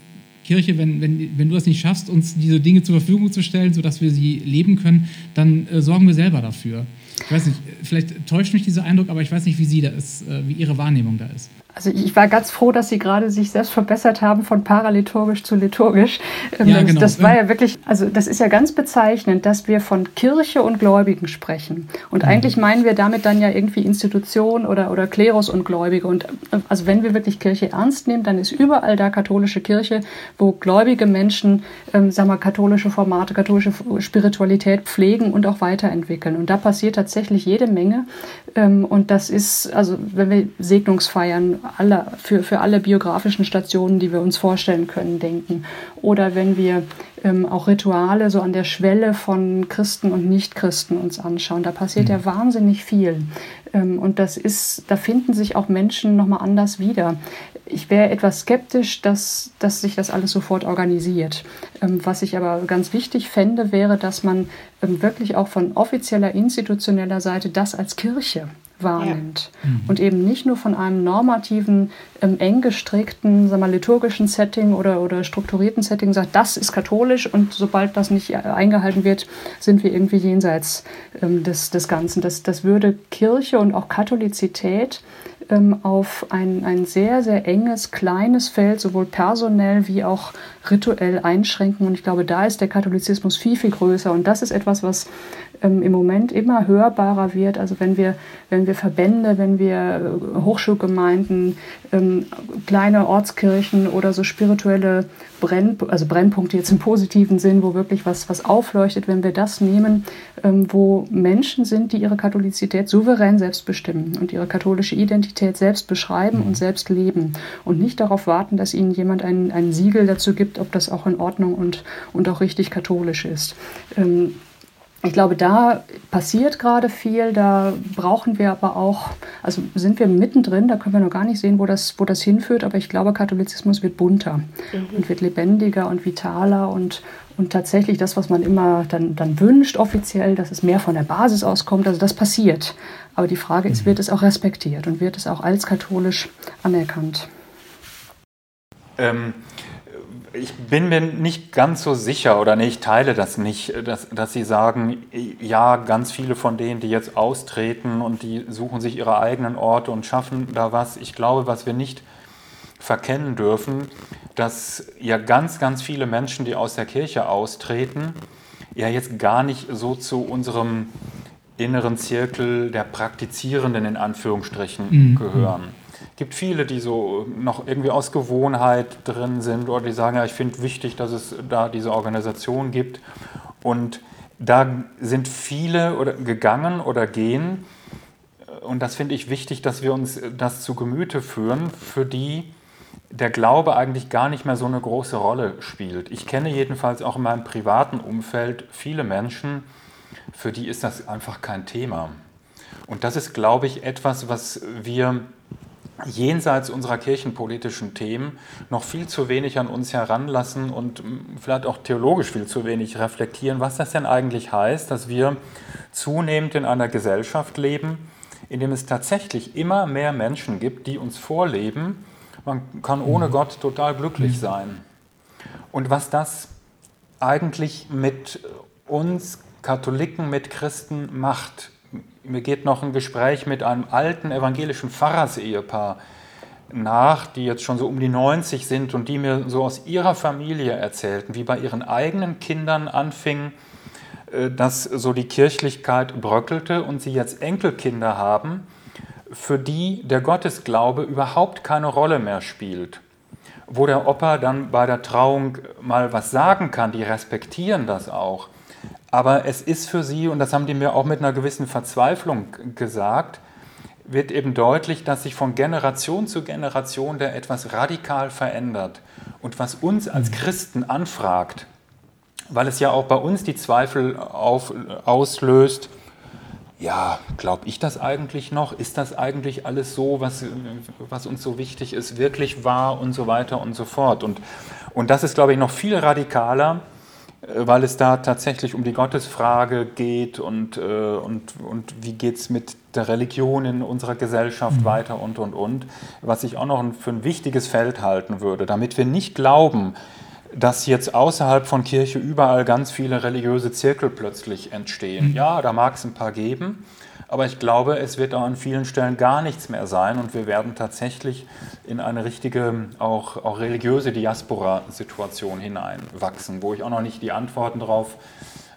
Kirche, wenn, wenn, wenn du das nicht schaffst, uns diese Dinge zur Verfügung zu stellen, sodass wir sie leben können, dann äh, sorgen wir selber dafür. Ich weiß nicht, vielleicht täuscht mich dieser Eindruck, aber ich weiß nicht, wie sie da ist, äh, wie ihre Wahrnehmung da ist. Also ich war ganz froh, dass Sie gerade sich selbst verbessert haben von paraliturgisch zu liturgisch. Ähm, ja, genau. Das war ja wirklich, also das ist ja ganz bezeichnend, dass wir von Kirche und Gläubigen sprechen. Und mhm. eigentlich meinen wir damit dann ja irgendwie Institution oder, oder Klerus und Gläubige. Und also wenn wir wirklich Kirche ernst nehmen, dann ist überall da katholische Kirche, wo gläubige Menschen, ähm, sagen wir, katholische Formate, katholische Spiritualität pflegen und auch weiterentwickeln. Und da passiert tatsächlich jede Menge. Ähm, und das ist, also wenn wir Segnungsfeiern alle, für, für alle biografischen Stationen, die wir uns vorstellen können, denken. Oder wenn wir ähm, auch Rituale so an der Schwelle von Christen und Nichtchristen uns anschauen, da passiert mhm. ja wahnsinnig viel. Ähm, und das ist, da finden sich auch Menschen nochmal anders wieder. Ich wäre etwas skeptisch, dass, dass sich das alles sofort organisiert. Ähm, was ich aber ganz wichtig fände, wäre, dass man ähm, wirklich auch von offizieller, institutioneller Seite das als Kirche wahrnimmt. Ja. Mhm. Und eben nicht nur von einem normativen, ähm, eng gestrickten, sagen wir, liturgischen Setting oder, oder strukturierten Setting sagt, das ist katholisch und sobald das nicht eingehalten wird, sind wir irgendwie jenseits ähm, des, des Ganzen. Das, das würde Kirche und auch Katholizität ähm, auf ein, ein sehr, sehr enges, kleines Feld, sowohl personell wie auch rituell einschränken. Und ich glaube, da ist der Katholizismus viel, viel größer. Und das ist etwas, was ähm, im Moment immer hörbarer wird. Also wenn wir, wenn wir Verbände, wenn wir äh, Hochschulgemeinden, ähm, kleine Ortskirchen oder so spirituelle Brenn, also Brennpunkte jetzt im positiven Sinn, wo wirklich was, was aufleuchtet, wenn wir das nehmen, ähm, wo Menschen sind, die ihre Katholizität souverän selbst bestimmen und ihre katholische Identität selbst beschreiben und selbst leben und nicht darauf warten, dass ihnen jemand ein, ein Siegel dazu gibt, ob das auch in Ordnung und, und auch richtig katholisch ist. Ähm, ich glaube, da passiert gerade viel, da brauchen wir aber auch, also sind wir mittendrin, da können wir noch gar nicht sehen, wo das, wo das hinführt, aber ich glaube, Katholizismus wird bunter mhm. und wird lebendiger und vitaler und, und tatsächlich das, was man immer dann, dann wünscht offiziell, dass es mehr von der Basis auskommt, also das passiert. Aber die Frage ist, mhm. wird es auch respektiert und wird es auch als katholisch anerkannt? Ähm, ich bin mir nicht ganz so sicher oder nee, ich teile das nicht, dass, dass Sie sagen, ja, ganz viele von denen, die jetzt austreten und die suchen sich ihre eigenen Orte und schaffen da was. Ich glaube, was wir nicht verkennen dürfen, dass ja ganz, ganz viele Menschen, die aus der Kirche austreten, ja jetzt gar nicht so zu unserem inneren Zirkel der Praktizierenden in Anführungsstrichen mhm. gehören gibt viele, die so noch irgendwie aus Gewohnheit drin sind oder die sagen, ja, ich finde wichtig, dass es da diese Organisation gibt. Und da sind viele oder gegangen oder gehen. Und das finde ich wichtig, dass wir uns das zu Gemüte führen, für die der Glaube eigentlich gar nicht mehr so eine große Rolle spielt. Ich kenne jedenfalls auch in meinem privaten Umfeld viele Menschen, für die ist das einfach kein Thema. Und das ist, glaube ich, etwas, was wir jenseits unserer kirchenpolitischen Themen noch viel zu wenig an uns heranlassen und vielleicht auch theologisch viel zu wenig reflektieren, was das denn eigentlich heißt, dass wir zunehmend in einer Gesellschaft leben, in dem es tatsächlich immer mehr Menschen gibt, die uns vorleben, man kann ohne mhm. Gott total glücklich mhm. sein. Und was das eigentlich mit uns Katholiken, mit Christen macht, mir geht noch ein Gespräch mit einem alten evangelischen Pfarrersehepaar nach, die jetzt schon so um die 90 sind und die mir so aus ihrer Familie erzählten, wie bei ihren eigenen Kindern anfing, äh, dass so die Kirchlichkeit bröckelte und sie jetzt Enkelkinder haben, für die der Gottesglaube überhaupt keine Rolle mehr spielt. Wo der Opa dann bei der Trauung mal was sagen kann, die respektieren das auch. Aber es ist für sie, und das haben die mir auch mit einer gewissen Verzweiflung gesagt, wird eben deutlich, dass sich von Generation zu Generation der etwas radikal verändert. Und was uns als Christen anfragt, weil es ja auch bei uns die Zweifel auf, auslöst, ja, glaube ich das eigentlich noch? Ist das eigentlich alles so, was, was uns so wichtig ist, wirklich wahr und so weiter und so fort? Und, und das ist, glaube ich, noch viel radikaler weil es da tatsächlich um die Gottesfrage geht und, äh, und, und wie geht es mit der Religion in unserer Gesellschaft mhm. weiter und, und, und. Was ich auch noch für ein wichtiges Feld halten würde, damit wir nicht glauben, dass jetzt außerhalb von Kirche überall ganz viele religiöse Zirkel plötzlich entstehen. Mhm. Ja, da mag es ein paar geben, aber ich glaube, es wird auch an vielen Stellen gar nichts mehr sein und wir werden tatsächlich in eine richtige, auch, auch religiöse Diaspora-Situation hineinwachsen, wo ich auch noch nicht die Antworten drauf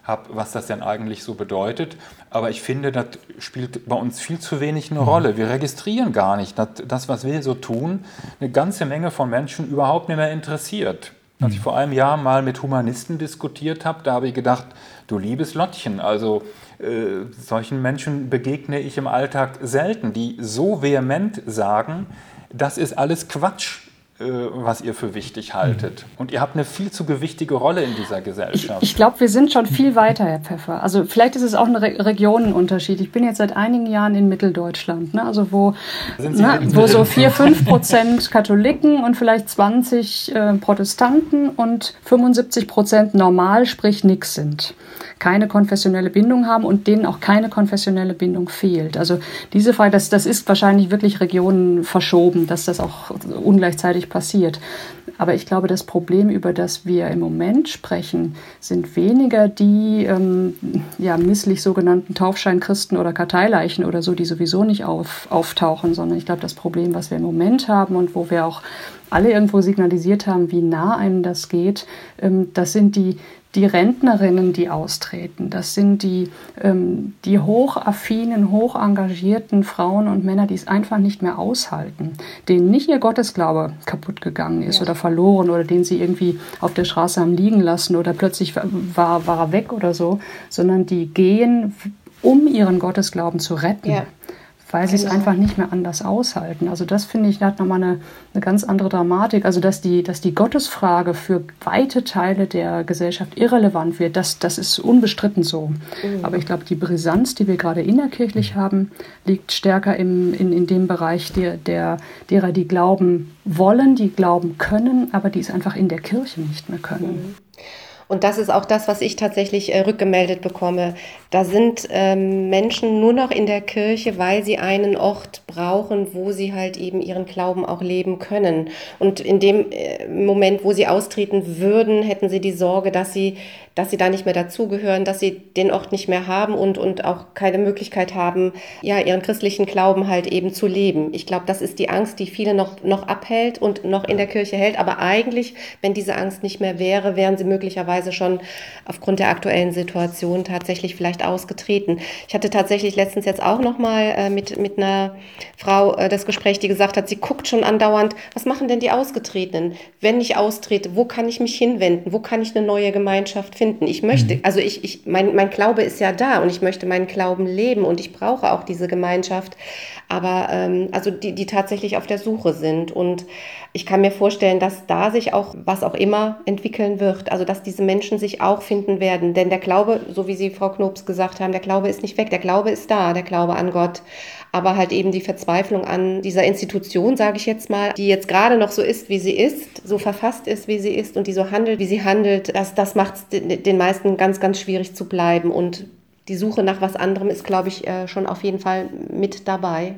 habe, was das denn eigentlich so bedeutet. Aber ich finde, das spielt bei uns viel zu wenig eine mhm. Rolle. Wir registrieren gar nicht, dass das, was wir so tun, eine ganze Menge von Menschen überhaupt nicht mehr interessiert. Als ich mhm. vor einem Jahr mal mit Humanisten diskutiert habe, da habe ich gedacht, du liebes Lottchen, also äh, solchen Menschen begegne ich im Alltag selten, die so vehement sagen, das ist alles Quatsch. Äh, was ihr für wichtig haltet. Mhm. Und ihr habt eine viel zu gewichtige Rolle in dieser Gesellschaft. Ich, ich glaube, wir sind schon viel weiter, Herr Pfeffer. Also vielleicht ist es auch ein Re Regionenunterschied. Ich bin jetzt seit einigen Jahren in Mitteldeutschland, ne? also wo, ne, wo so 4, 5 Prozent Katholiken und vielleicht 20 äh, Protestanten und 75 Prozent normal, sprich nix sind keine konfessionelle Bindung haben und denen auch keine konfessionelle Bindung fehlt. Also diese Frage, das, das ist wahrscheinlich wirklich Regionen verschoben, dass das auch ungleichzeitig passiert. Aber ich glaube, das Problem, über das wir im Moment sprechen, sind weniger die ähm, ja, misslich sogenannten Taufscheinchristen oder Karteileichen oder so, die sowieso nicht auf, auftauchen, sondern ich glaube, das Problem, was wir im Moment haben und wo wir auch alle irgendwo signalisiert haben, wie nah einem das geht, ähm, das sind die, die Rentnerinnen, die austreten. Das sind die, ähm, die hochaffinen, hoch engagierten Frauen und Männer, die es einfach nicht mehr aushalten, denen nicht ihr Gottesglaube kaputt gegangen ist ja. oder verloren oder den sie irgendwie auf der Straße haben liegen lassen oder plötzlich war, war er weg oder so, sondern die gehen, um ihren Gottesglauben zu retten. Ja weil sie es einfach nicht mehr anders aushalten. Also das finde ich, hat nochmal eine, eine ganz andere Dramatik. Also dass die, dass die Gottesfrage für weite Teile der Gesellschaft irrelevant wird, das, das ist unbestritten so. Mhm. Aber ich glaube, die Brisanz, die wir gerade innerkirchlich haben, liegt stärker im, in, in dem Bereich der, der, derer, die glauben wollen, die glauben können, aber die es einfach in der Kirche nicht mehr können. Mhm. Und das ist auch das, was ich tatsächlich äh, rückgemeldet bekomme. Da sind ähm, Menschen nur noch in der Kirche, weil sie einen Ort brauchen, wo sie halt eben ihren Glauben auch leben können. Und in dem äh, Moment, wo sie austreten würden, hätten sie die Sorge, dass sie dass sie da nicht mehr dazugehören, dass sie den Ort nicht mehr haben und, und auch keine Möglichkeit haben, ja, ihren christlichen Glauben halt eben zu leben. Ich glaube, das ist die Angst, die viele noch, noch abhält und noch in der Kirche hält. Aber eigentlich, wenn diese Angst nicht mehr wäre, wären sie möglicherweise schon aufgrund der aktuellen Situation tatsächlich vielleicht ausgetreten. Ich hatte tatsächlich letztens jetzt auch noch mal äh, mit, mit einer Frau äh, das Gespräch, die gesagt hat, sie guckt schon andauernd, was machen denn die Ausgetretenen? Wenn ich austrete, wo kann ich mich hinwenden? Wo kann ich eine neue Gemeinschaft finden? Finden. Ich möchte, mhm. also ich, ich, mein, mein Glaube ist ja da und ich möchte meinen Glauben leben und ich brauche auch diese Gemeinschaft, aber ähm, also die, die tatsächlich auf der Suche sind. Und ich kann mir vorstellen, dass da sich auch was auch immer entwickeln wird. Also dass diese Menschen sich auch finden werden. Denn der Glaube, so wie Sie, Frau Knobs, gesagt haben, der Glaube ist nicht weg, der Glaube ist da, der Glaube an Gott aber halt eben die Verzweiflung an dieser Institution, sage ich jetzt mal, die jetzt gerade noch so ist, wie sie ist, so verfasst ist, wie sie ist und die so handelt, wie sie handelt, das, das macht es den meisten ganz, ganz schwierig zu bleiben. Und die Suche nach was anderem ist, glaube ich, äh, schon auf jeden Fall mit dabei.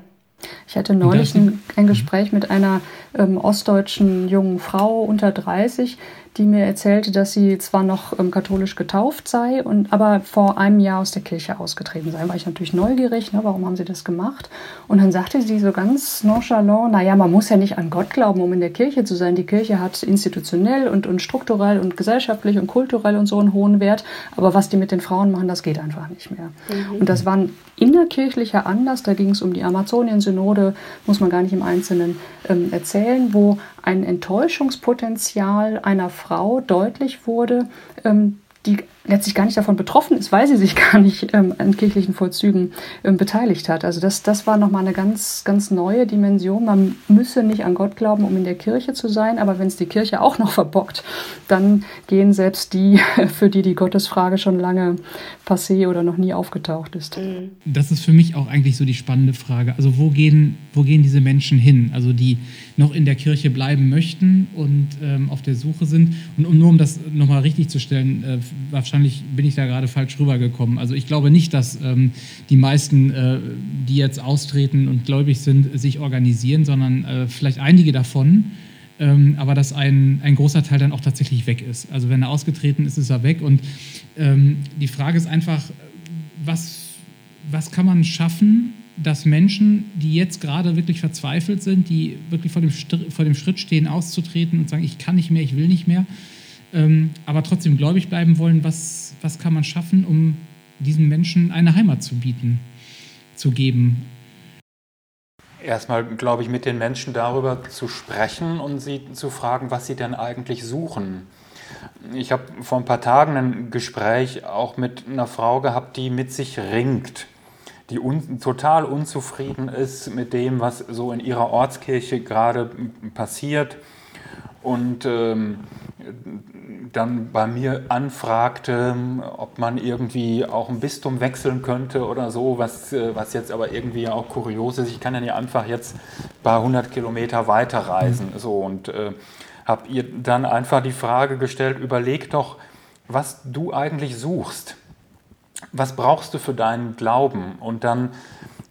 Ich hatte neulich ein, ein Gespräch mit einer ähm, ostdeutschen jungen Frau unter 30, die mir erzählte, dass sie zwar noch ähm, katholisch getauft sei, und, aber vor einem Jahr aus der Kirche ausgetreten sei. War ich natürlich neugierig, ne, warum haben sie das gemacht? Und dann sagte sie so ganz nonchalant, naja, man muss ja nicht an Gott glauben, um in der Kirche zu sein. Die Kirche hat institutionell und, und strukturell und gesellschaftlich und kulturell und so einen hohen Wert, aber was die mit den Frauen machen, das geht einfach nicht mehr. Mhm. Und das war ein innerkirchlicher Anlass, da ging es um die Amazonien-Synode, muss man gar nicht im Einzelnen ähm, erzählen, wo ein Enttäuschungspotenzial einer Frau deutlich wurde, ähm, die letztlich gar nicht davon betroffen ist, weil sie sich gar nicht ähm, an kirchlichen Vollzügen ähm, beteiligt hat. Also das, das war nochmal eine ganz, ganz neue Dimension. Man müsse nicht an Gott glauben, um in der Kirche zu sein, aber wenn es die Kirche auch noch verbockt, dann gehen selbst die, für die die Gottesfrage schon lange passé oder noch nie aufgetaucht ist. Mhm. Das ist für mich auch eigentlich so die spannende Frage. Also wo gehen, wo gehen diese Menschen hin? Also die noch in der Kirche bleiben möchten und ähm, auf der Suche sind. Und um, nur um das nochmal richtig zu stellen, äh, wahrscheinlich bin ich da gerade falsch rübergekommen. Also ich glaube nicht, dass ähm, die meisten, äh, die jetzt austreten und gläubig sind, sich organisieren, sondern äh, vielleicht einige davon ähm, aber dass ein, ein großer Teil dann auch tatsächlich weg ist. Also wenn er ausgetreten ist, ist er weg. Und ähm, die Frage ist einfach, was, was kann man schaffen, dass Menschen, die jetzt gerade wirklich verzweifelt sind, die wirklich vor dem, vor dem Schritt stehen, auszutreten und sagen, ich kann nicht mehr, ich will nicht mehr, ähm, aber trotzdem gläubig bleiben wollen, was, was kann man schaffen, um diesen Menschen eine Heimat zu bieten, zu geben? Erstmal, glaube ich, mit den Menschen darüber zu sprechen und sie zu fragen, was sie denn eigentlich suchen. Ich habe vor ein paar Tagen ein Gespräch auch mit einer Frau gehabt, die mit sich ringt, die un total unzufrieden ist mit dem, was so in ihrer Ortskirche gerade passiert und ähm, dann bei mir anfragte, ob man irgendwie auch ein Bistum wechseln könnte oder so, was, äh, was jetzt aber irgendwie auch kurios ist. Ich kann ja nicht einfach jetzt ein paar hundert Kilometer weiterreisen. Mhm. So, und äh, habe ihr dann einfach die Frage gestellt, überleg doch, was du eigentlich suchst. Was brauchst du für deinen Glauben? Und dann,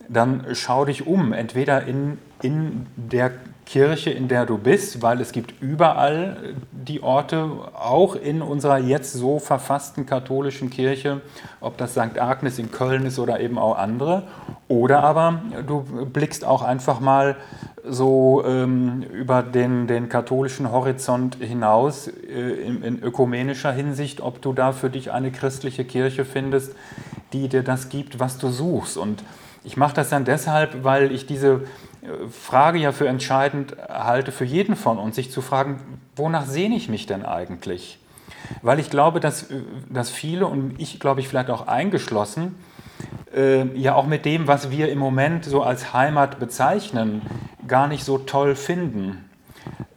dann schau dich um, entweder in, in der Kirche, in der du bist, weil es gibt überall die Orte, auch in unserer jetzt so verfassten katholischen Kirche, ob das St. Agnes in Köln ist oder eben auch andere. Oder aber du blickst auch einfach mal so ähm, über den, den katholischen Horizont hinaus äh, in, in ökumenischer Hinsicht, ob du da für dich eine christliche Kirche findest, die dir das gibt, was du suchst. Und ich mache das dann deshalb, weil ich diese Frage ja für entscheidend halte für jeden von uns, sich zu fragen, wonach sehne ich mich denn eigentlich? Weil ich glaube, dass, dass viele, und ich glaube ich vielleicht auch eingeschlossen, äh, ja auch mit dem, was wir im Moment so als Heimat bezeichnen, gar nicht so toll finden.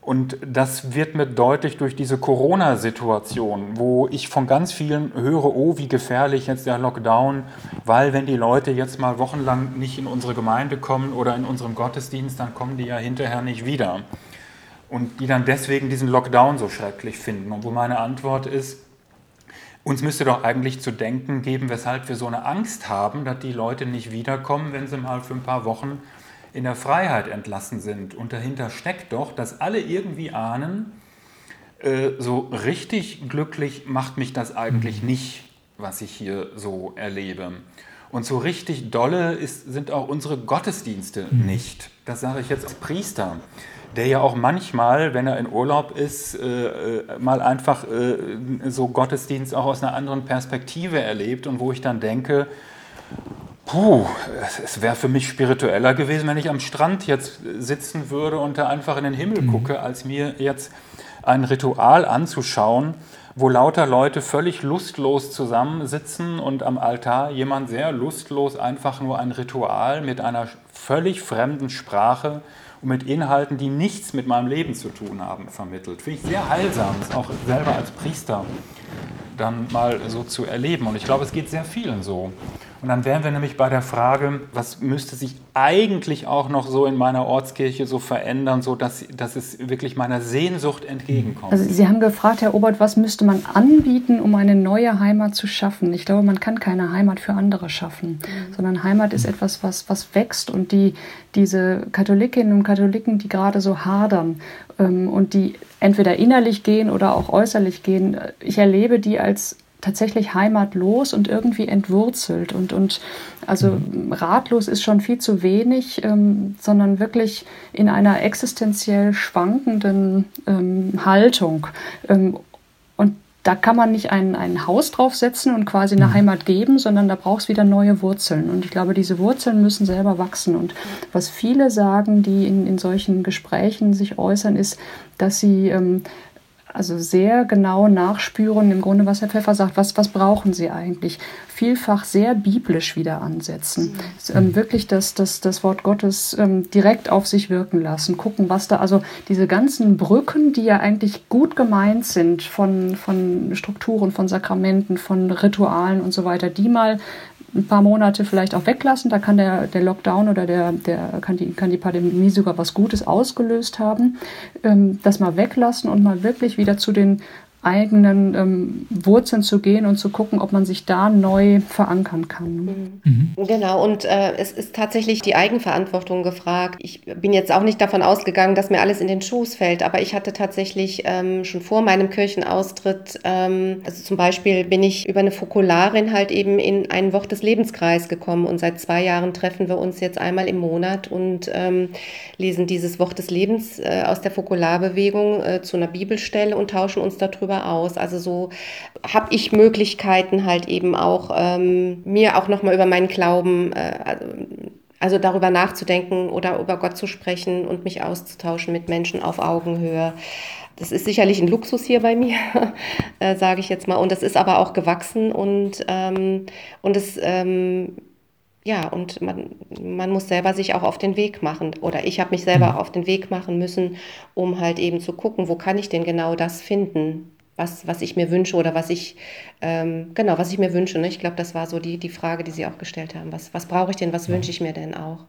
Und das wird mir deutlich durch diese Corona-Situation, wo ich von ganz vielen höre, oh, wie gefährlich jetzt der Lockdown, weil wenn die Leute jetzt mal wochenlang nicht in unsere Gemeinde kommen oder in unserem Gottesdienst, dann kommen die ja hinterher nicht wieder. Und die dann deswegen diesen Lockdown so schrecklich finden. Und wo meine Antwort ist, uns müsste doch eigentlich zu denken geben, weshalb wir so eine Angst haben, dass die Leute nicht wiederkommen, wenn sie mal für ein paar Wochen in der Freiheit entlassen sind. Und dahinter steckt doch, dass alle irgendwie ahnen, äh, so richtig glücklich macht mich das eigentlich mhm. nicht, was ich hier so erlebe. Und so richtig dolle ist, sind auch unsere Gottesdienste mhm. nicht. Das sage ich jetzt als Priester, der ja auch manchmal, wenn er in Urlaub ist, äh, äh mal einfach äh, so Gottesdienst auch aus einer anderen Perspektive erlebt und wo ich dann denke, Puh, es wäre für mich spiritueller gewesen, wenn ich am Strand jetzt sitzen würde und da einfach in den Himmel mhm. gucke, als mir jetzt ein Ritual anzuschauen, wo lauter Leute völlig lustlos zusammensitzen und am Altar jemand sehr lustlos einfach nur ein Ritual mit einer völlig fremden Sprache und mit Inhalten, die nichts mit meinem Leben zu tun haben, vermittelt. Finde ich sehr heilsam, auch selber als Priester dann mal so zu erleben. Und ich glaube, es geht sehr vielen so. Und dann wären wir nämlich bei der Frage, was müsste sich eigentlich auch noch so in meiner Ortskirche so verändern, so dass, dass es wirklich meiner Sehnsucht entgegenkommt. Also Sie haben gefragt, Herr Obert, was müsste man anbieten, um eine neue Heimat zu schaffen? Ich glaube, man kann keine Heimat für andere schaffen, mhm. sondern Heimat ist etwas, was, was wächst und die, diese Katholikinnen und Katholiken, die gerade so hadern ähm, und die entweder innerlich gehen oder auch äußerlich gehen, ich erlebe die als tatsächlich heimatlos und irgendwie entwurzelt. Und, und also mhm. ratlos ist schon viel zu wenig, ähm, sondern wirklich in einer existenziell schwankenden ähm, Haltung. Ähm, und da kann man nicht ein, ein Haus draufsetzen und quasi eine mhm. Heimat geben, sondern da braucht es wieder neue Wurzeln. Und ich glaube, diese Wurzeln müssen selber wachsen. Und was viele sagen, die in, in solchen Gesprächen sich äußern, ist, dass sie ähm, also sehr genau nachspüren, im Grunde, was Herr Pfeffer sagt, was, was brauchen Sie eigentlich? Vielfach sehr biblisch wieder ansetzen. Mhm. Ähm, wirklich das, das, das Wort Gottes ähm, direkt auf sich wirken lassen, gucken, was da, also diese ganzen Brücken, die ja eigentlich gut gemeint sind von, von Strukturen, von Sakramenten, von Ritualen und so weiter, die mal ein paar Monate vielleicht auch weglassen. Da kann der, der Lockdown oder der, der, kann, die, kann die Pandemie sogar was Gutes ausgelöst haben. Ähm, das mal weglassen und mal wirklich wieder zu den eigenen ähm, Wurzeln zu gehen und zu gucken, ob man sich da neu verankern kann. Mhm. Genau, und äh, es ist tatsächlich die Eigenverantwortung gefragt. Ich bin jetzt auch nicht davon ausgegangen, dass mir alles in den Schoß fällt, aber ich hatte tatsächlich ähm, schon vor meinem Kirchenaustritt, ähm, also zum Beispiel bin ich über eine Fokularin halt eben in ein Wort des Lebenskreis gekommen und seit zwei Jahren treffen wir uns jetzt einmal im Monat und ähm, lesen dieses Wort des Lebens äh, aus der Fokularbewegung äh, zu einer Bibelstelle und tauschen uns darüber darüber aus. Also so habe ich Möglichkeiten halt eben auch, ähm, mir auch nochmal über meinen Glauben, äh, also darüber nachzudenken oder über Gott zu sprechen und mich auszutauschen mit Menschen auf Augenhöhe. Das ist sicherlich ein Luxus hier bei mir, äh, sage ich jetzt mal. Und das ist aber auch gewachsen und, ähm, und es ähm, ja, und man, man muss selber sich auch auf den Weg machen. Oder ich habe mich selber mhm. auf den Weg machen müssen, um halt eben zu gucken, wo kann ich denn genau das finden, was, was ich mir wünsche oder was ich, ähm, genau, was ich mir wünsche. Ne? Ich glaube, das war so die, die Frage, die Sie auch gestellt haben. Was, was brauche ich denn, was wünsche ich mir denn auch?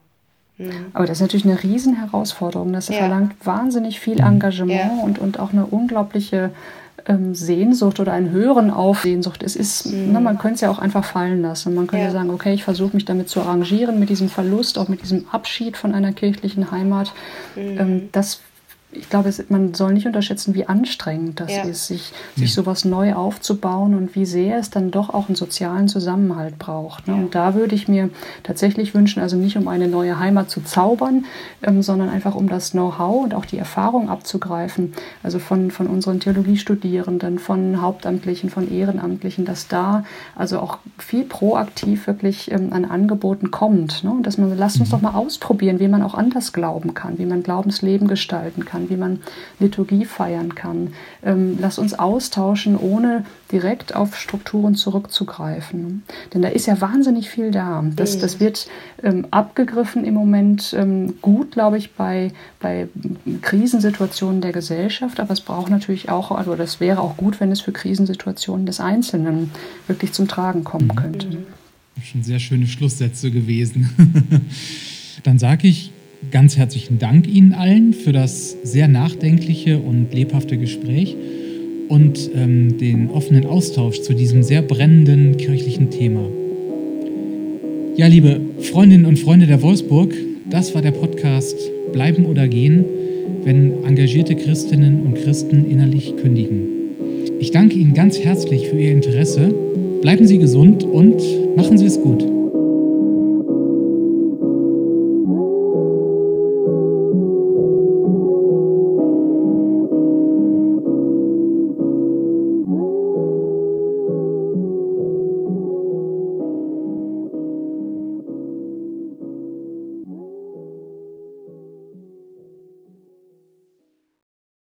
Mhm. Aber das ist natürlich eine Riesenherausforderung. Das ja. verlangt wahnsinnig viel mhm. Engagement ja. und, und auch eine unglaubliche ähm, Sehnsucht oder ein Hören auf Sehnsucht. Es ist, mhm. ne, man könnte es ja auch einfach fallen lassen. Man könnte ja. sagen, okay, ich versuche mich damit zu arrangieren, mit diesem Verlust, auch mit diesem Abschied von einer kirchlichen Heimat. Mhm. Ähm, das ich glaube, es, man soll nicht unterschätzen, wie anstrengend das ja. ist, sich, sich ja. sowas neu aufzubauen und wie sehr es dann doch auch einen sozialen Zusammenhalt braucht. Ne? Ja. Und da würde ich mir tatsächlich wünschen, also nicht um eine neue Heimat zu zaubern, ähm, sondern einfach um das Know-how und auch die Erfahrung abzugreifen, also von, von unseren Theologiestudierenden, von Hauptamtlichen, von Ehrenamtlichen, dass da also auch viel proaktiv wirklich ähm, an Angeboten kommt. Ne? Und dass man, lasst uns mhm. doch mal ausprobieren, wie man auch anders glauben kann, wie man Glaubensleben gestalten kann kann, wie man Liturgie feiern kann. Ähm, lass uns austauschen, ohne direkt auf Strukturen zurückzugreifen. Denn da ist ja wahnsinnig viel da. Das, das wird ähm, abgegriffen im Moment ähm, gut, glaube ich, bei, bei Krisensituationen der Gesellschaft. Aber es braucht natürlich auch, also das wäre auch gut, wenn es für Krisensituationen des Einzelnen wirklich zum Tragen kommen mhm. könnte. Das Schon sehr schöne Schlusssätze gewesen. Dann sage ich ganz herzlichen Dank Ihnen allen für das sehr nachdenkliche und lebhafte Gespräch und ähm, den offenen Austausch zu diesem sehr brennenden kirchlichen Thema. Ja, liebe Freundinnen und Freunde der Wolfsburg, das war der Podcast Bleiben oder Gehen, wenn engagierte Christinnen und Christen innerlich kündigen. Ich danke Ihnen ganz herzlich für Ihr Interesse. Bleiben Sie gesund und machen Sie es gut.